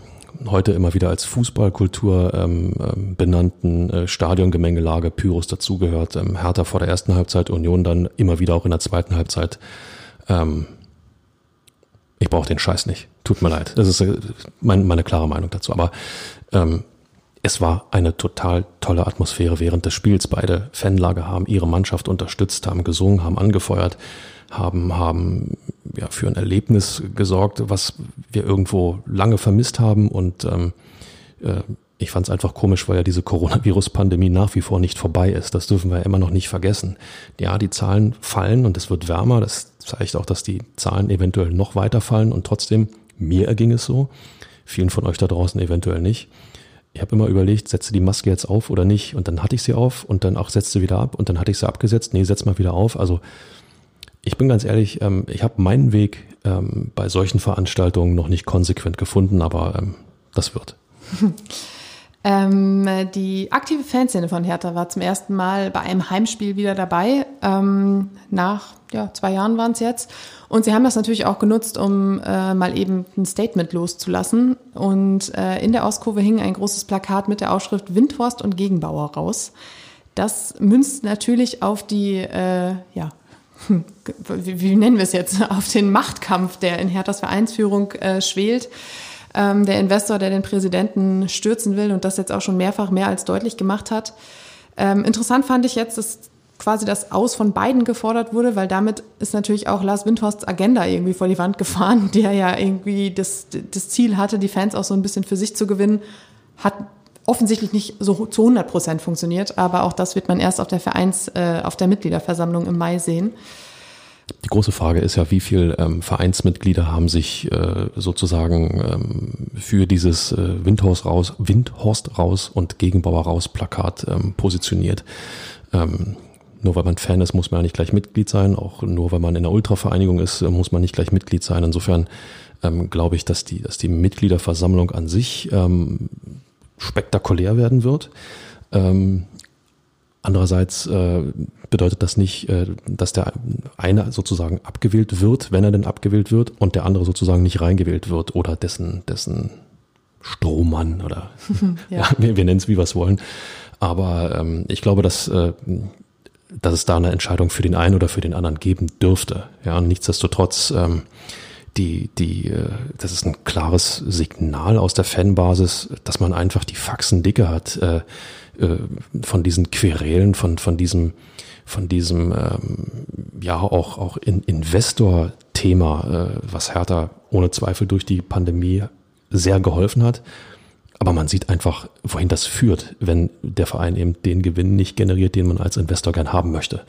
[SPEAKER 3] heute immer wieder als Fußballkultur ähm, ähm, benannten äh, Stadiongemengelage Pyros dazugehört. Ähm, Hertha vor der ersten Halbzeit, Union dann immer wieder auch in der zweiten Halbzeit. Ähm, ich brauche den Scheiß nicht. Tut mir leid. Das ist äh, mein, meine klare Meinung dazu. Aber ähm, es war eine total tolle Atmosphäre während des Spiels. Beide Fanlager haben ihre Mannschaft unterstützt, haben gesungen, haben angefeuert haben, haben ja, für ein Erlebnis gesorgt, was wir irgendwo lange vermisst haben. Und ähm, äh, ich fand es einfach komisch, weil ja diese Coronavirus-Pandemie nach wie vor nicht vorbei ist. Das dürfen wir immer noch nicht vergessen. Ja, die Zahlen fallen und es wird wärmer. Das zeigt auch, dass die Zahlen eventuell noch weiter fallen. Und trotzdem, mir erging es so. Vielen von euch da draußen eventuell nicht. Ich habe immer überlegt, setze die Maske jetzt auf oder nicht. Und dann hatte ich sie auf und dann auch setze sie wieder ab und dann hatte ich sie abgesetzt. Nee, setz mal wieder auf. Also ich bin ganz ehrlich, ähm, ich habe meinen Weg ähm, bei solchen Veranstaltungen noch nicht konsequent gefunden, aber ähm, das wird.
[SPEAKER 2] Ähm, die aktive Fanszene von Hertha war zum ersten Mal bei einem Heimspiel wieder dabei. Ähm, nach ja, zwei Jahren waren es jetzt. Und sie haben das natürlich auch genutzt, um äh, mal eben ein Statement loszulassen. Und äh, in der Ostkurve hing ein großes Plakat mit der Aufschrift Windhorst und Gegenbauer raus. Das münzt natürlich auf die, äh, ja, wie, nennen wir es jetzt, auf den Machtkampf, der in Herthas Vereinsführung äh, schwelt ähm, der Investor, der den Präsidenten stürzen will und das jetzt auch schon mehrfach mehr als deutlich gemacht hat. Ähm, interessant fand ich jetzt, dass quasi das Aus von beiden gefordert wurde, weil damit ist natürlich auch Lars Windhorsts Agenda irgendwie vor die Wand gefahren, der ja irgendwie das, das Ziel hatte, die Fans auch so ein bisschen für sich zu gewinnen, hat offensichtlich nicht so zu 100 Prozent funktioniert, aber auch das wird man erst auf der Vereins, äh, auf der Mitgliederversammlung im Mai sehen.
[SPEAKER 3] Die große Frage ist ja, wie viele ähm, Vereinsmitglieder haben sich äh, sozusagen ähm, für dieses äh, Windhorst raus, Windhorst raus und Gegenbauer raus Plakat ähm, positioniert. Ähm, nur weil man Fan ist, muss man ja nicht gleich Mitglied sein. Auch nur weil man in einer Ultravereinigung ist, äh, muss man nicht gleich Mitglied sein. Insofern ähm, glaube ich, dass die, dass die Mitgliederversammlung an sich ähm, spektakulär werden wird. Ähm, Andererseits äh, bedeutet das nicht, äh, dass der eine sozusagen abgewählt wird, wenn er denn abgewählt wird, und der andere sozusagen nicht reingewählt wird oder dessen, dessen Strohmann oder ja. ja wir, wir nennen es wie wir es wollen. Aber ähm, ich glaube, dass, äh, dass es da eine Entscheidung für den einen oder für den anderen geben dürfte. Ja, und nichtsdestotrotz, ähm, die, die, äh, das ist ein klares Signal aus der Fanbasis, dass man einfach die Faxen dicke hat. Äh, äh, von diesen Querelen, von, von diesem, von diesem ähm, ja auch, auch in Investor-Thema, äh, was Hertha ohne Zweifel durch die Pandemie sehr geholfen hat. Aber man sieht einfach, wohin das führt, wenn der Verein eben den Gewinn nicht generiert, den man als Investor gern haben möchte.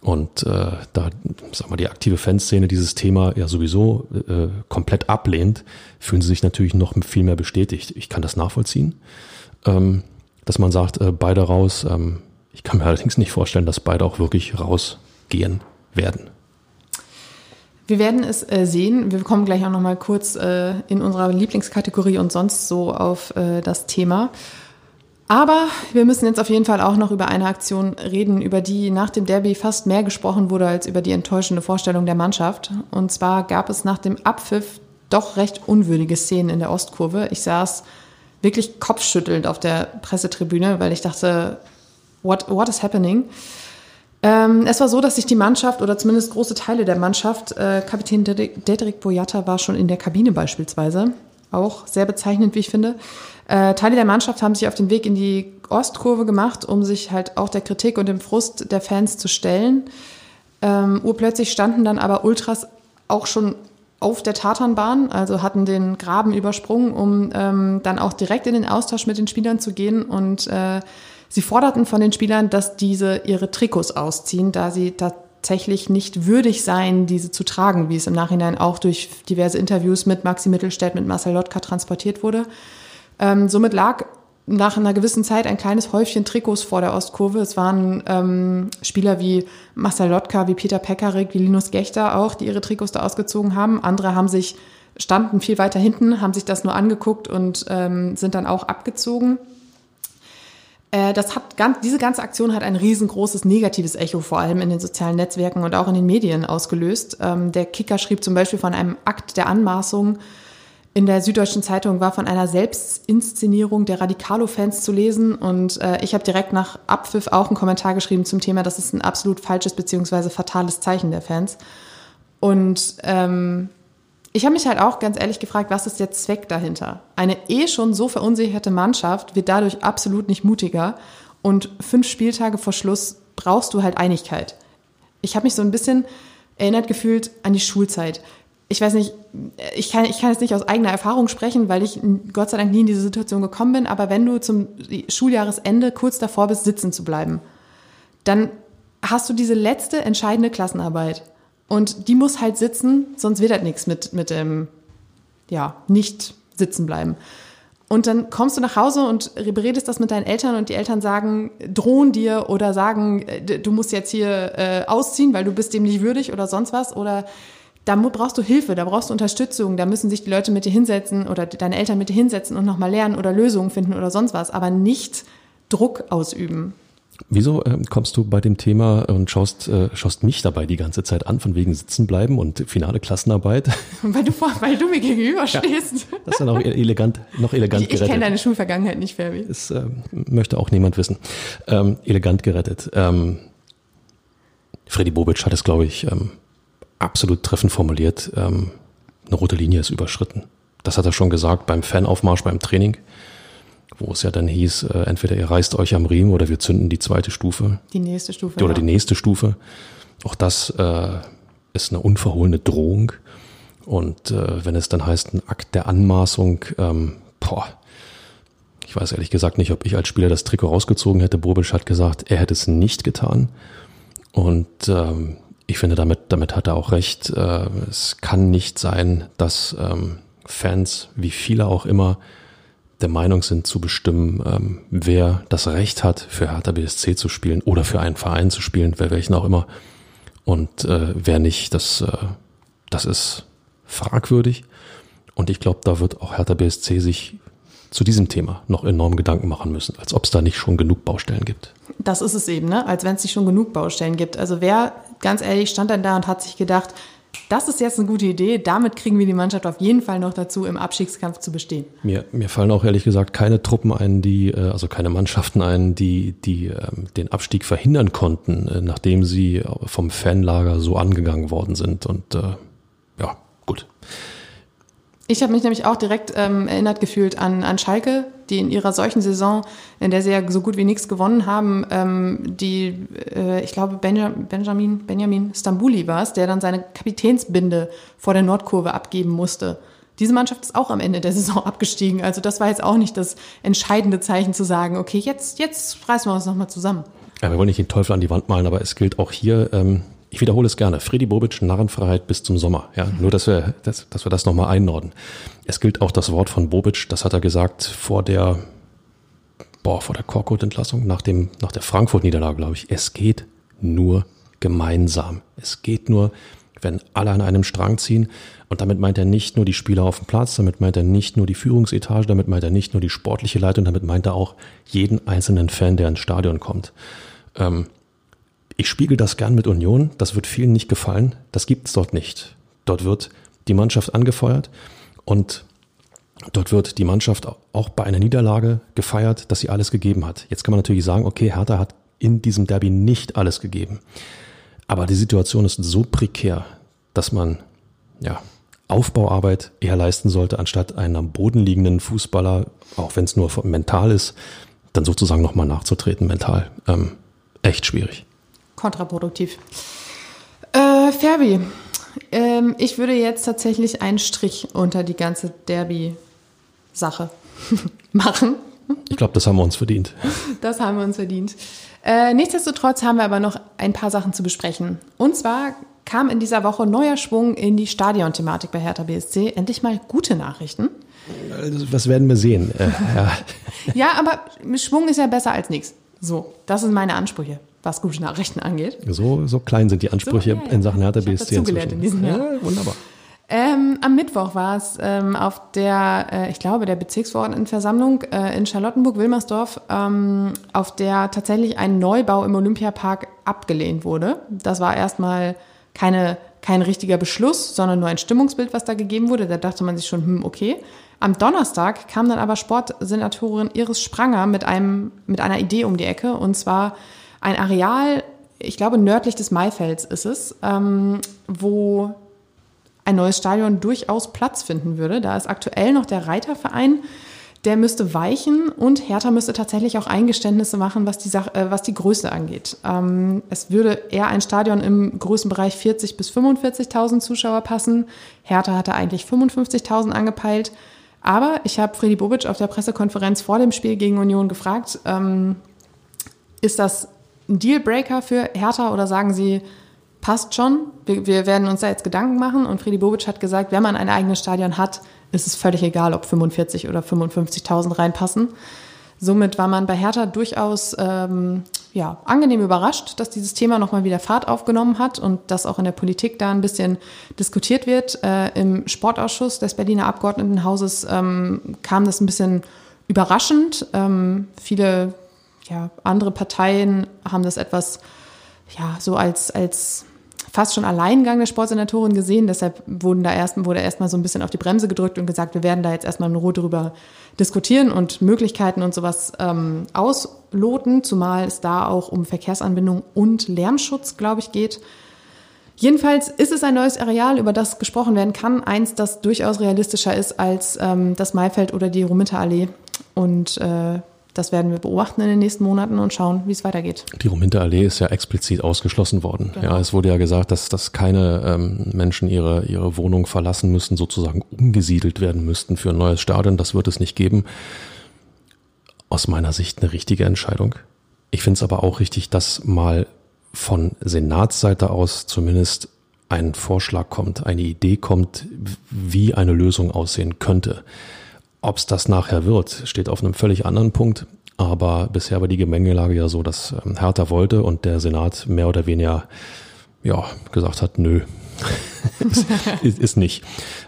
[SPEAKER 3] Und äh, da, sag mal, die aktive Fanszene dieses Thema ja sowieso äh, komplett ablehnt, fühlen sie sich natürlich noch viel mehr bestätigt. Ich kann das nachvollziehen. Ähm, dass man sagt, äh, beide raus. Ähm, ich kann mir allerdings nicht vorstellen, dass beide auch wirklich rausgehen werden.
[SPEAKER 2] Wir werden es äh, sehen. Wir kommen gleich auch noch mal kurz äh, in unserer Lieblingskategorie und sonst so auf äh, das Thema. Aber wir müssen jetzt auf jeden Fall auch noch über eine Aktion reden, über die nach dem Derby fast mehr gesprochen wurde als über die enttäuschende Vorstellung der Mannschaft. Und zwar gab es nach dem Abpfiff doch recht unwürdige Szenen in der Ostkurve. Ich saß wirklich kopfschüttelnd auf der Pressetribüne, weil ich dachte, what, what is happening? Ähm, es war so, dass sich die Mannschaft oder zumindest große Teile der Mannschaft, äh, Kapitän Dedrick Boyata war schon in der Kabine beispielsweise, auch sehr bezeichnend, wie ich finde. Äh, Teile der Mannschaft haben sich auf den Weg in die Ostkurve gemacht, um sich halt auch der Kritik und dem Frust der Fans zu stellen. Ähm, urplötzlich standen dann aber Ultras auch schon auf der Tatanbahn, also hatten den Graben übersprungen, um ähm, dann auch direkt in den Austausch mit den Spielern zu gehen. Und äh, sie forderten von den Spielern, dass diese ihre Trikots ausziehen, da sie tatsächlich nicht würdig seien, diese zu tragen, wie es im Nachhinein auch durch diverse Interviews mit Maxi Mittelstädt, mit Marcel Lotka transportiert wurde. Ähm, somit lag nach einer gewissen Zeit ein kleines Häufchen Trikots vor der Ostkurve. Es waren ähm, Spieler wie Marcel Lotka, wie Peter Pekarik, wie Linus Gechter auch, die ihre Trikots da ausgezogen haben. Andere haben sich, standen viel weiter hinten, haben sich das nur angeguckt und ähm, sind dann auch abgezogen. Äh, das hat ganz, diese ganze Aktion hat ein riesengroßes negatives Echo, vor allem in den sozialen Netzwerken und auch in den Medien ausgelöst. Ähm, der Kicker schrieb zum Beispiel von einem Akt der Anmaßung, in der Süddeutschen Zeitung war von einer Selbstinszenierung der Radikalo-Fans zu lesen und äh, ich habe direkt nach Abpfiff auch einen Kommentar geschrieben zum Thema, das ist ein absolut falsches bzw. fatales Zeichen der Fans. Und ähm, ich habe mich halt auch ganz ehrlich gefragt, was ist der Zweck dahinter? Eine eh schon so verunsicherte Mannschaft wird dadurch absolut nicht mutiger und fünf Spieltage vor Schluss brauchst du halt Einigkeit. Ich habe mich so ein bisschen erinnert gefühlt an die Schulzeit ich weiß nicht, ich kann, ich kann jetzt nicht aus eigener Erfahrung sprechen, weil ich Gott sei Dank nie in diese Situation gekommen bin, aber wenn du zum Schuljahresende kurz davor bist, sitzen zu bleiben, dann hast du diese letzte entscheidende Klassenarbeit. Und die muss halt sitzen, sonst wird halt nichts mit, mit dem, ja, nicht sitzen bleiben. Und dann kommst du nach Hause und beredest das mit deinen Eltern und die Eltern sagen, drohen dir oder sagen, du musst jetzt hier äh, ausziehen, weil du bist dem nicht würdig oder sonst was oder da brauchst du Hilfe, da brauchst du Unterstützung, da müssen sich die Leute mit dir hinsetzen oder deine Eltern mit dir hinsetzen und nochmal lernen oder Lösungen finden oder sonst was, aber nicht Druck ausüben.
[SPEAKER 3] Wieso äh, kommst du bei dem Thema und schaust, äh, schaust mich dabei die ganze Zeit an, von wegen sitzen bleiben und finale Klassenarbeit?
[SPEAKER 2] Weil du, weil du mir gegenüber stehst.
[SPEAKER 3] Ja, das ist dann auch e-, elegant, noch elegant
[SPEAKER 2] ich, ich
[SPEAKER 3] gerettet.
[SPEAKER 2] Ich kenne deine Schulvergangenheit nicht, Fabi.
[SPEAKER 3] Das äh, möchte auch niemand wissen. Ähm, elegant gerettet. Ähm, Freddy Bobic hat es, glaube ich, ähm, absolut treffend formuliert. Ähm, eine rote Linie ist überschritten. Das hat er schon gesagt beim Fanaufmarsch beim Training wo es ja dann hieß, äh, entweder ihr reißt euch am Riemen oder wir zünden die zweite Stufe.
[SPEAKER 2] Die nächste Stufe.
[SPEAKER 3] Oder
[SPEAKER 2] ja.
[SPEAKER 3] die nächste Stufe. Auch das äh, ist eine unverhohlene Drohung. Und äh, wenn es dann heißt, ein Akt der Anmaßung, ähm, boah, ich weiß ehrlich gesagt nicht, ob ich als Spieler das Trikot rausgezogen hätte. Bobic hat gesagt, er hätte es nicht getan. Und ähm, ich finde, damit, damit hat er auch recht. Äh, es kann nicht sein, dass ähm, Fans, wie viele auch immer, der Meinung sind zu bestimmen, ähm, wer das Recht hat, für Hertha BSC zu spielen oder für einen Verein zu spielen, wer welchen auch immer. Und äh, wer nicht, das, äh, das ist fragwürdig. Und ich glaube, da wird auch Hertha BSC sich zu diesem Thema noch enorm Gedanken machen müssen, als ob es da nicht schon genug Baustellen gibt.
[SPEAKER 2] Das ist es eben, ne? als wenn es nicht schon genug Baustellen gibt. Also wer, ganz ehrlich, stand dann da und hat sich gedacht, das ist jetzt eine gute Idee. Damit kriegen wir die Mannschaft auf jeden Fall noch dazu, im Abstiegskampf zu bestehen.
[SPEAKER 3] Mir, mir fallen auch ehrlich gesagt keine Truppen ein, die, äh, also keine Mannschaften ein, die, die ähm, den Abstieg verhindern konnten, äh, nachdem sie vom Fanlager so angegangen worden sind. Und äh, ja, gut.
[SPEAKER 2] Ich habe mich nämlich auch direkt ähm, erinnert gefühlt an, an Schalke, die in ihrer solchen Saison, in der sie ja so gut wie nichts gewonnen haben, ähm, die, äh, ich glaube, Benja, Benjamin, Benjamin Stambouli war es, der dann seine Kapitänsbinde vor der Nordkurve abgeben musste. Diese Mannschaft ist auch am Ende der Saison abgestiegen. Also das war jetzt auch nicht das entscheidende Zeichen zu sagen, okay, jetzt, jetzt reißen wir uns nochmal zusammen.
[SPEAKER 3] Ja, wir wollen nicht den Teufel an die Wand malen, aber es gilt auch hier, ähm, ich wiederhole es gerne, Freddy Bobic, Narrenfreiheit bis zum Sommer. Ja, nur, dass wir, dass, dass wir das nochmal einnorden. Es gilt auch das Wort von Bobic, das hat er gesagt vor der, boah, vor der Korkut-Entlassung, nach dem, nach der Frankfurt-Niederlage, glaube ich. Es geht nur gemeinsam. Es geht nur, wenn alle an einem Strang ziehen. Und damit meint er nicht nur die Spieler auf dem Platz, damit meint er nicht nur die Führungsetage, damit meint er nicht nur die sportliche Leitung, damit meint er auch jeden einzelnen Fan, der ins Stadion kommt. Ähm, ich spiegel das gern mit Union. Das wird vielen nicht gefallen. Das gibt's dort nicht. Dort wird die Mannschaft angefeuert und dort wird die Mannschaft auch bei einer Niederlage gefeiert, dass sie alles gegeben hat. Jetzt kann man natürlich sagen, okay, Hertha hat in diesem Derby nicht alles gegeben. Aber die Situation ist so prekär, dass man, ja, Aufbauarbeit eher leisten sollte, anstatt einen am Boden liegenden Fußballer, auch wenn es nur mental ist, dann sozusagen nochmal nachzutreten mental. Ähm, echt schwierig
[SPEAKER 2] kontraproduktiv. Äh, Ferbi, ähm, ich würde jetzt tatsächlich einen Strich unter die ganze Derby-Sache machen.
[SPEAKER 3] Ich glaube, das haben wir uns verdient.
[SPEAKER 2] Das haben wir uns verdient. Äh, nichtsdestotrotz haben wir aber noch ein paar Sachen zu besprechen. Und zwar kam in dieser Woche neuer Schwung in die Stadionthematik bei Hertha BSC. Endlich mal gute Nachrichten.
[SPEAKER 3] Was werden wir sehen? Äh,
[SPEAKER 2] ja. ja, aber Schwung ist ja besser als nichts. So, das sind meine Ansprüche was gute Nachrichten angeht.
[SPEAKER 3] So, so klein sind die Ansprüche so, ja, in Sachen Hertha BSC
[SPEAKER 2] inzwischen. In diesem Jahr.
[SPEAKER 3] Ja, wunderbar.
[SPEAKER 2] Ähm, am Mittwoch war es ähm, auf der, äh, ich glaube, der Bezirksverordnetenversammlung äh, in Charlottenburg-Wilmersdorf, ähm, auf der tatsächlich ein Neubau im Olympiapark abgelehnt wurde. Das war erstmal keine, kein richtiger Beschluss, sondern nur ein Stimmungsbild, was da gegeben wurde. Da dachte man sich schon, hm, okay. Am Donnerstag kam dann aber Sportsenatorin Iris Spranger mit, einem, mit einer Idee um die Ecke, und zwar ein Areal, ich glaube nördlich des Maifelds ist es, ähm, wo ein neues Stadion durchaus Platz finden würde. Da ist aktuell noch der Reiterverein, der müsste weichen und Hertha müsste tatsächlich auch Eingeständnisse machen, was die, Sache, äh, was die Größe angeht. Ähm, es würde eher ein Stadion im Größenbereich 40.000 bis 45.000 Zuschauer passen. Hertha hatte eigentlich 55.000 angepeilt. Aber ich habe Freddy Bobic auf der Pressekonferenz vor dem Spiel gegen Union gefragt, ähm, ist das ein Dealbreaker für Hertha oder sagen Sie, passt schon, wir, wir, werden uns da jetzt Gedanken machen? Und Freddy Bobic hat gesagt, wenn man ein eigenes Stadion hat, ist es völlig egal, ob 45 oder 55.000 reinpassen. Somit war man bei Hertha durchaus, ähm, ja, angenehm überrascht, dass dieses Thema nochmal wieder Fahrt aufgenommen hat und dass auch in der Politik da ein bisschen diskutiert wird. Äh, Im Sportausschuss des Berliner Abgeordnetenhauses ähm, kam das ein bisschen überraschend. Ähm, viele ja, andere Parteien haben das etwas ja, so als, als fast schon Alleingang der Sportsenatorin gesehen. Deshalb wurden da erst, wurde erstmal so ein bisschen auf die Bremse gedrückt und gesagt, wir werden da jetzt erstmal in Ruhe drüber diskutieren und Möglichkeiten und sowas ähm, ausloten, zumal es da auch um Verkehrsanbindung und Lärmschutz, glaube ich, geht. Jedenfalls ist es ein neues Areal, über das gesprochen werden kann. Eins, das durchaus realistischer ist als ähm, das Maifeld oder die Rominterallee. Und äh, das werden wir beobachten in den nächsten Monaten und schauen, wie es weitergeht.
[SPEAKER 3] Die Rominter Allee ist ja explizit ausgeschlossen worden. Genau. Ja, es wurde ja gesagt, dass, dass keine ähm, Menschen ihre, ihre Wohnung verlassen müssen, sozusagen umgesiedelt werden müssten für ein neues Stadion. Das wird es nicht geben. Aus meiner Sicht eine richtige Entscheidung. Ich finde es aber auch richtig, dass mal von Senatsseite aus zumindest ein Vorschlag kommt, eine Idee kommt, wie eine Lösung aussehen könnte. Ob es das nachher wird, steht auf einem völlig anderen Punkt. Aber bisher war die Gemengelage ja so, dass ähm, Hertha wollte und der Senat mehr oder weniger ja, gesagt hat, nö, ist, ist nicht.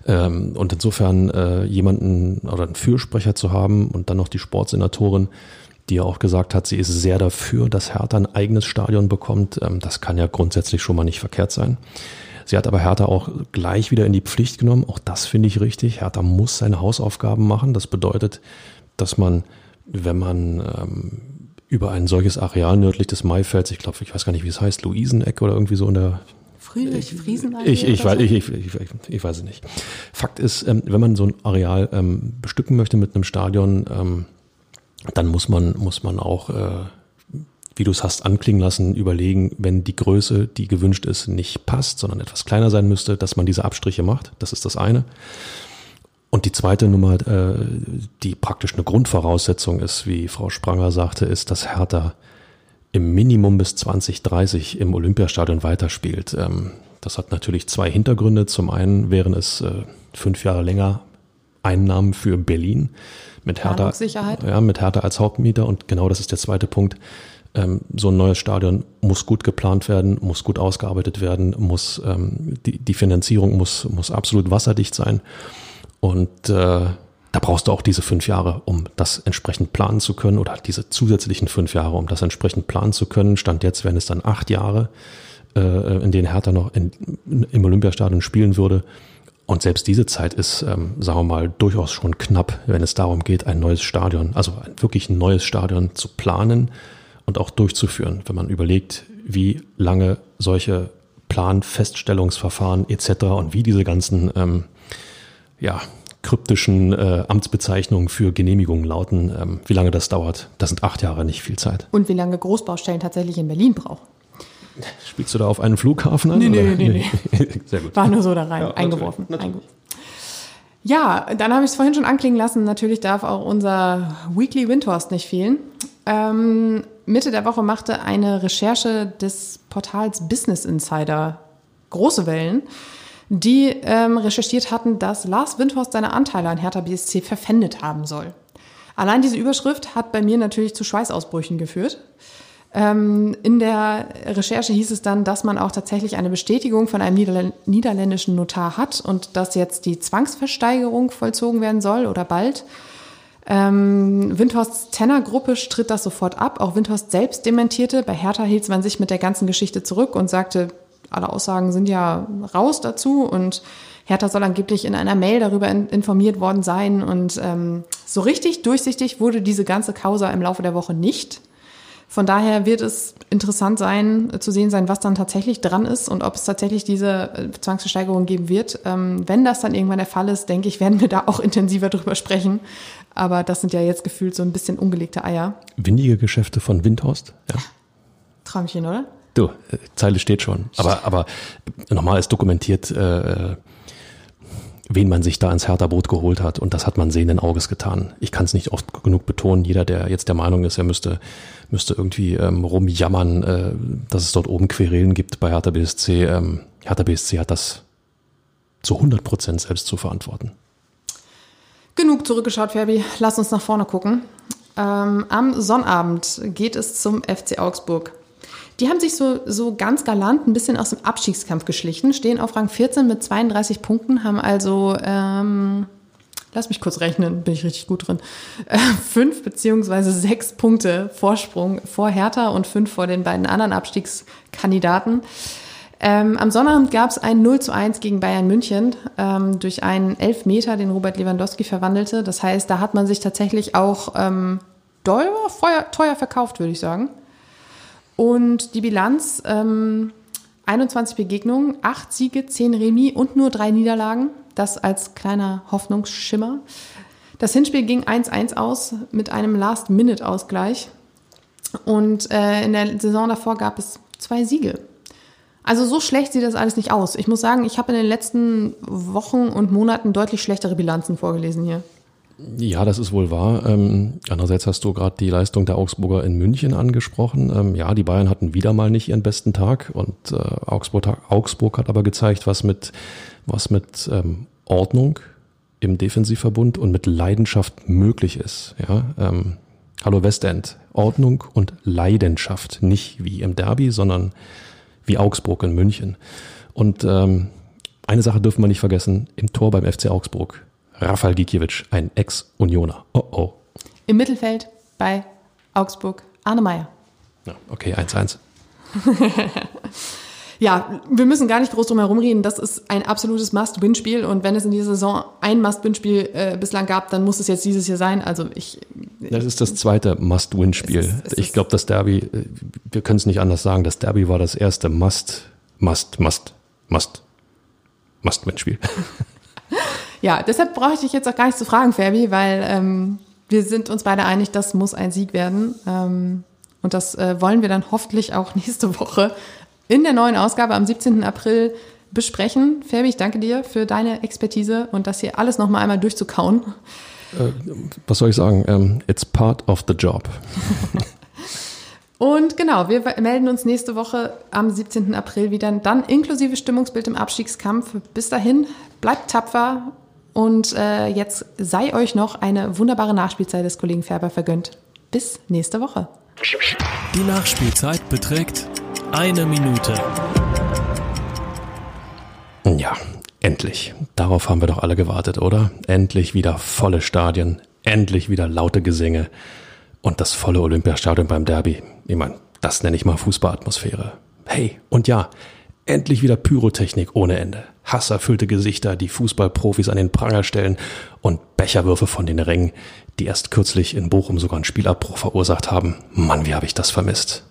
[SPEAKER 3] Ähm, und insofern äh, jemanden oder einen Fürsprecher zu haben und dann noch die Sportsenatorin, die ja auch gesagt hat, sie ist sehr dafür, dass Hertha ein eigenes Stadion bekommt, ähm, das kann ja grundsätzlich schon mal nicht verkehrt sein. Sie hat aber Hertha auch gleich wieder in die Pflicht genommen. Auch das finde ich richtig. Hertha muss seine Hausaufgaben machen. Das bedeutet, dass man, wenn man ähm, über ein solches Areal nördlich des Maifelds, ich glaube, ich weiß gar nicht, wie es heißt, Luiseneck oder irgendwie so in der
[SPEAKER 2] Friedrich Friesenallee?
[SPEAKER 3] Ich, ich, weiß, ich, ich, ich, ich, weiß es nicht. Fakt ist, ähm, wenn man so ein Areal ähm, bestücken möchte mit einem Stadion, ähm, dann muss man, muss man auch äh, wie du es hast anklingen lassen, überlegen, wenn die Größe, die gewünscht ist, nicht passt, sondern etwas kleiner sein müsste, dass man diese Abstriche macht. Das ist das eine. Und die zweite Nummer, äh, die praktisch eine Grundvoraussetzung ist, wie Frau Spranger sagte, ist, dass Hertha im Minimum bis 2030 im Olympiastadion weiterspielt. Ähm, das hat natürlich zwei Hintergründe. Zum einen wären es äh, fünf Jahre länger Einnahmen für Berlin mit Hertha, ja, mit Hertha als Hauptmieter. Und genau das ist der zweite Punkt ähm, so ein neues Stadion muss gut geplant werden, muss gut ausgearbeitet werden, muss ähm, die, die Finanzierung muss, muss absolut wasserdicht sein. Und äh, da brauchst du auch diese fünf Jahre, um das entsprechend planen zu können, oder diese zusätzlichen fünf Jahre, um das entsprechend planen zu können. Stand jetzt wären es dann acht Jahre, äh, in denen Hertha noch in, im Olympiastadion spielen würde. Und selbst diese Zeit ist, ähm, sagen wir mal, durchaus schon knapp, wenn es darum geht, ein neues Stadion, also ein wirklich neues Stadion zu planen, und auch durchzuführen, wenn man überlegt, wie lange solche Planfeststellungsverfahren etc. und wie diese ganzen ähm, ja, kryptischen äh, Amtsbezeichnungen für Genehmigungen lauten, ähm, wie lange das dauert. Das sind acht Jahre, nicht viel Zeit.
[SPEAKER 2] Und wie lange Großbaustellen tatsächlich in Berlin brauchen.
[SPEAKER 3] Spielst du da auf einen Flughafen an?
[SPEAKER 2] Nee, nee, nee, nee. Sehr gut. War nur so da rein, ja, eingeworfen. Natürlich, natürlich. Ja, dann habe ich es vorhin schon anklingen lassen. Natürlich darf auch unser Weekly Windhorst nicht fehlen. Ähm, Mitte der Woche machte eine Recherche des Portals Business Insider große Wellen, die ähm, recherchiert hatten, dass Lars Windhorst seine Anteile an Hertha BSC verpfändet haben soll. Allein diese Überschrift hat bei mir natürlich zu Schweißausbrüchen geführt. Ähm, in der Recherche hieß es dann, dass man auch tatsächlich eine Bestätigung von einem niederländischen Notar hat und dass jetzt die Zwangsversteigerung vollzogen werden soll oder bald. Ähm, Windhorsts Tenor-Gruppe stritt das sofort ab. Auch Windhorst selbst dementierte. Bei Hertha hielt man sich mit der ganzen Geschichte zurück und sagte, alle Aussagen sind ja raus dazu und Hertha soll angeblich in einer Mail darüber informiert worden sein. Und ähm, so richtig durchsichtig wurde diese ganze Causa im Laufe der Woche nicht. Von daher wird es interessant sein, zu sehen sein, was dann tatsächlich dran ist und ob es tatsächlich diese äh, Zwangsversteigerung geben wird. Ähm, wenn das dann irgendwann der Fall ist, denke ich, werden wir da auch intensiver drüber sprechen. Aber das sind ja jetzt gefühlt so ein bisschen ungelegte Eier.
[SPEAKER 3] Windige Geschäfte von Windhorst, ja.
[SPEAKER 2] Traumchen, oder?
[SPEAKER 3] Du, äh, Zeile steht schon. Aber, aber nochmal ist dokumentiert, äh, wen man sich da ins Hertha-Boot geholt hat. Und das hat man sehenden Auges getan. Ich kann es nicht oft genug betonen. Jeder, der jetzt der Meinung ist, er müsste, müsste irgendwie ähm, rumjammern, äh, dass es dort oben Querelen gibt bei Hertha BSC. Ähm, Hertha BSC hat das zu 100 Prozent selbst zu verantworten.
[SPEAKER 2] Genug zurückgeschaut, Fabi. Lass uns nach vorne gucken. Ähm, am Sonnabend geht es zum FC Augsburg. Die haben sich so, so ganz galant ein bisschen aus dem Abstiegskampf geschlichen, stehen auf Rang 14 mit 32 Punkten, haben also, ähm, lass mich kurz rechnen, bin ich richtig gut drin, äh, fünf beziehungsweise sechs Punkte Vorsprung vor Hertha und fünf vor den beiden anderen Abstiegskandidaten. Ähm, am Sonnabend gab es ein 0 zu 1 gegen Bayern München ähm, durch einen Elfmeter, den Robert Lewandowski verwandelte. Das heißt, da hat man sich tatsächlich auch ähm, teuer, teuer verkauft, würde ich sagen. Und die Bilanz, ähm, 21 Begegnungen, 8 Siege, 10 Remis und nur 3 Niederlagen. Das als kleiner Hoffnungsschimmer. Das Hinspiel ging 1-1 aus mit einem Last-Minute-Ausgleich. Und äh, in der Saison davor gab es zwei Siege. Also so schlecht sieht das alles nicht aus. Ich muss sagen, ich habe in den letzten Wochen und Monaten deutlich schlechtere Bilanzen vorgelesen hier.
[SPEAKER 3] Ja, das ist wohl wahr. Ähm, andererseits hast du gerade die Leistung der Augsburger in München angesprochen. Ähm, ja, die Bayern hatten wieder mal nicht ihren besten Tag und äh, Augsburg, Augsburg hat aber gezeigt, was mit, was mit ähm, Ordnung im Defensivverbund und mit Leidenschaft möglich ist. Ja, ähm, hallo Westend, Ordnung und Leidenschaft, nicht wie im Derby, sondern wie Augsburg in München. Und ähm, eine Sache dürfen wir nicht vergessen, im Tor beim FC Augsburg, Rafael Gikiewicz, ein Ex-Unioner. Oh oh.
[SPEAKER 2] Im Mittelfeld bei Augsburg, Arne Meyer.
[SPEAKER 3] Ja, okay, 1-1.
[SPEAKER 2] ja, wir müssen gar nicht groß drum herum reden. Das ist ein absolutes Must-Win-Spiel. Und wenn es in dieser Saison ein Must-Win-Spiel äh, bislang gab, dann muss es jetzt dieses hier sein. Also ich.
[SPEAKER 3] Das ist das zweite Must-Win-Spiel. Ich glaube, das Derby, äh, wir können es nicht anders sagen. Das Derby war das erste Must, Must, Must, Must, Must-Win-Spiel.
[SPEAKER 2] ja, deshalb brauche ich dich jetzt auch gar nicht zu fragen, Fabi, weil ähm, wir sind uns beide einig, das muss ein Sieg werden. Ähm, und das äh, wollen wir dann hoffentlich auch nächste Woche in der neuen Ausgabe am 17. April besprechen. Ferbi, ich danke dir für deine Expertise und das hier alles nochmal einmal durchzukauen.
[SPEAKER 3] Äh, was soll ich sagen? Um, ähm, it's part of the job.
[SPEAKER 2] und genau, wir melden uns nächste Woche am 17. April wieder, dann inklusive Stimmungsbild im Abstiegskampf. Bis dahin, bleibt tapfer und äh, jetzt sei euch noch eine wunderbare Nachspielzeit des Kollegen Färber vergönnt. Bis nächste Woche.
[SPEAKER 1] Die Nachspielzeit beträgt eine Minute.
[SPEAKER 3] Ja, endlich. Darauf haben wir doch alle gewartet, oder? Endlich wieder volle Stadien, endlich wieder laute Gesänge und das volle Olympiastadion beim Derby. Ich meine, das nenne ich mal Fußballatmosphäre. Hey, und ja, endlich wieder Pyrotechnik ohne Ende. Hasserfüllte Gesichter, die Fußballprofis an den Pranger stellen und Becherwürfe von den Rängen, die erst kürzlich in Bochum sogar einen Spielabbruch verursacht haben. Mann, wie habe ich das vermisst.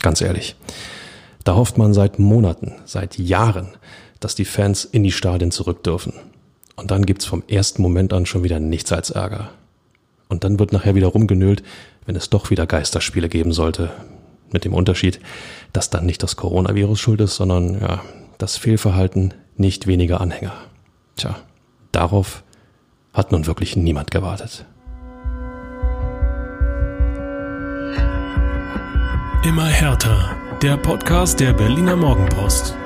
[SPEAKER 3] Ganz ehrlich. Da hofft man seit Monaten, seit Jahren, dass die Fans in die Stadien zurück dürfen. Und dann gibt's vom ersten Moment an schon wieder nichts als Ärger. Und dann wird nachher wieder rumgenölt, wenn es doch wieder Geisterspiele geben sollte. Mit dem Unterschied, dass dann nicht das Coronavirus schuld ist, sondern ja, das Fehlverhalten nicht weniger Anhänger. Tja, darauf hat nun wirklich niemand gewartet.
[SPEAKER 1] Immer härter. Der Podcast der Berliner Morgenpost.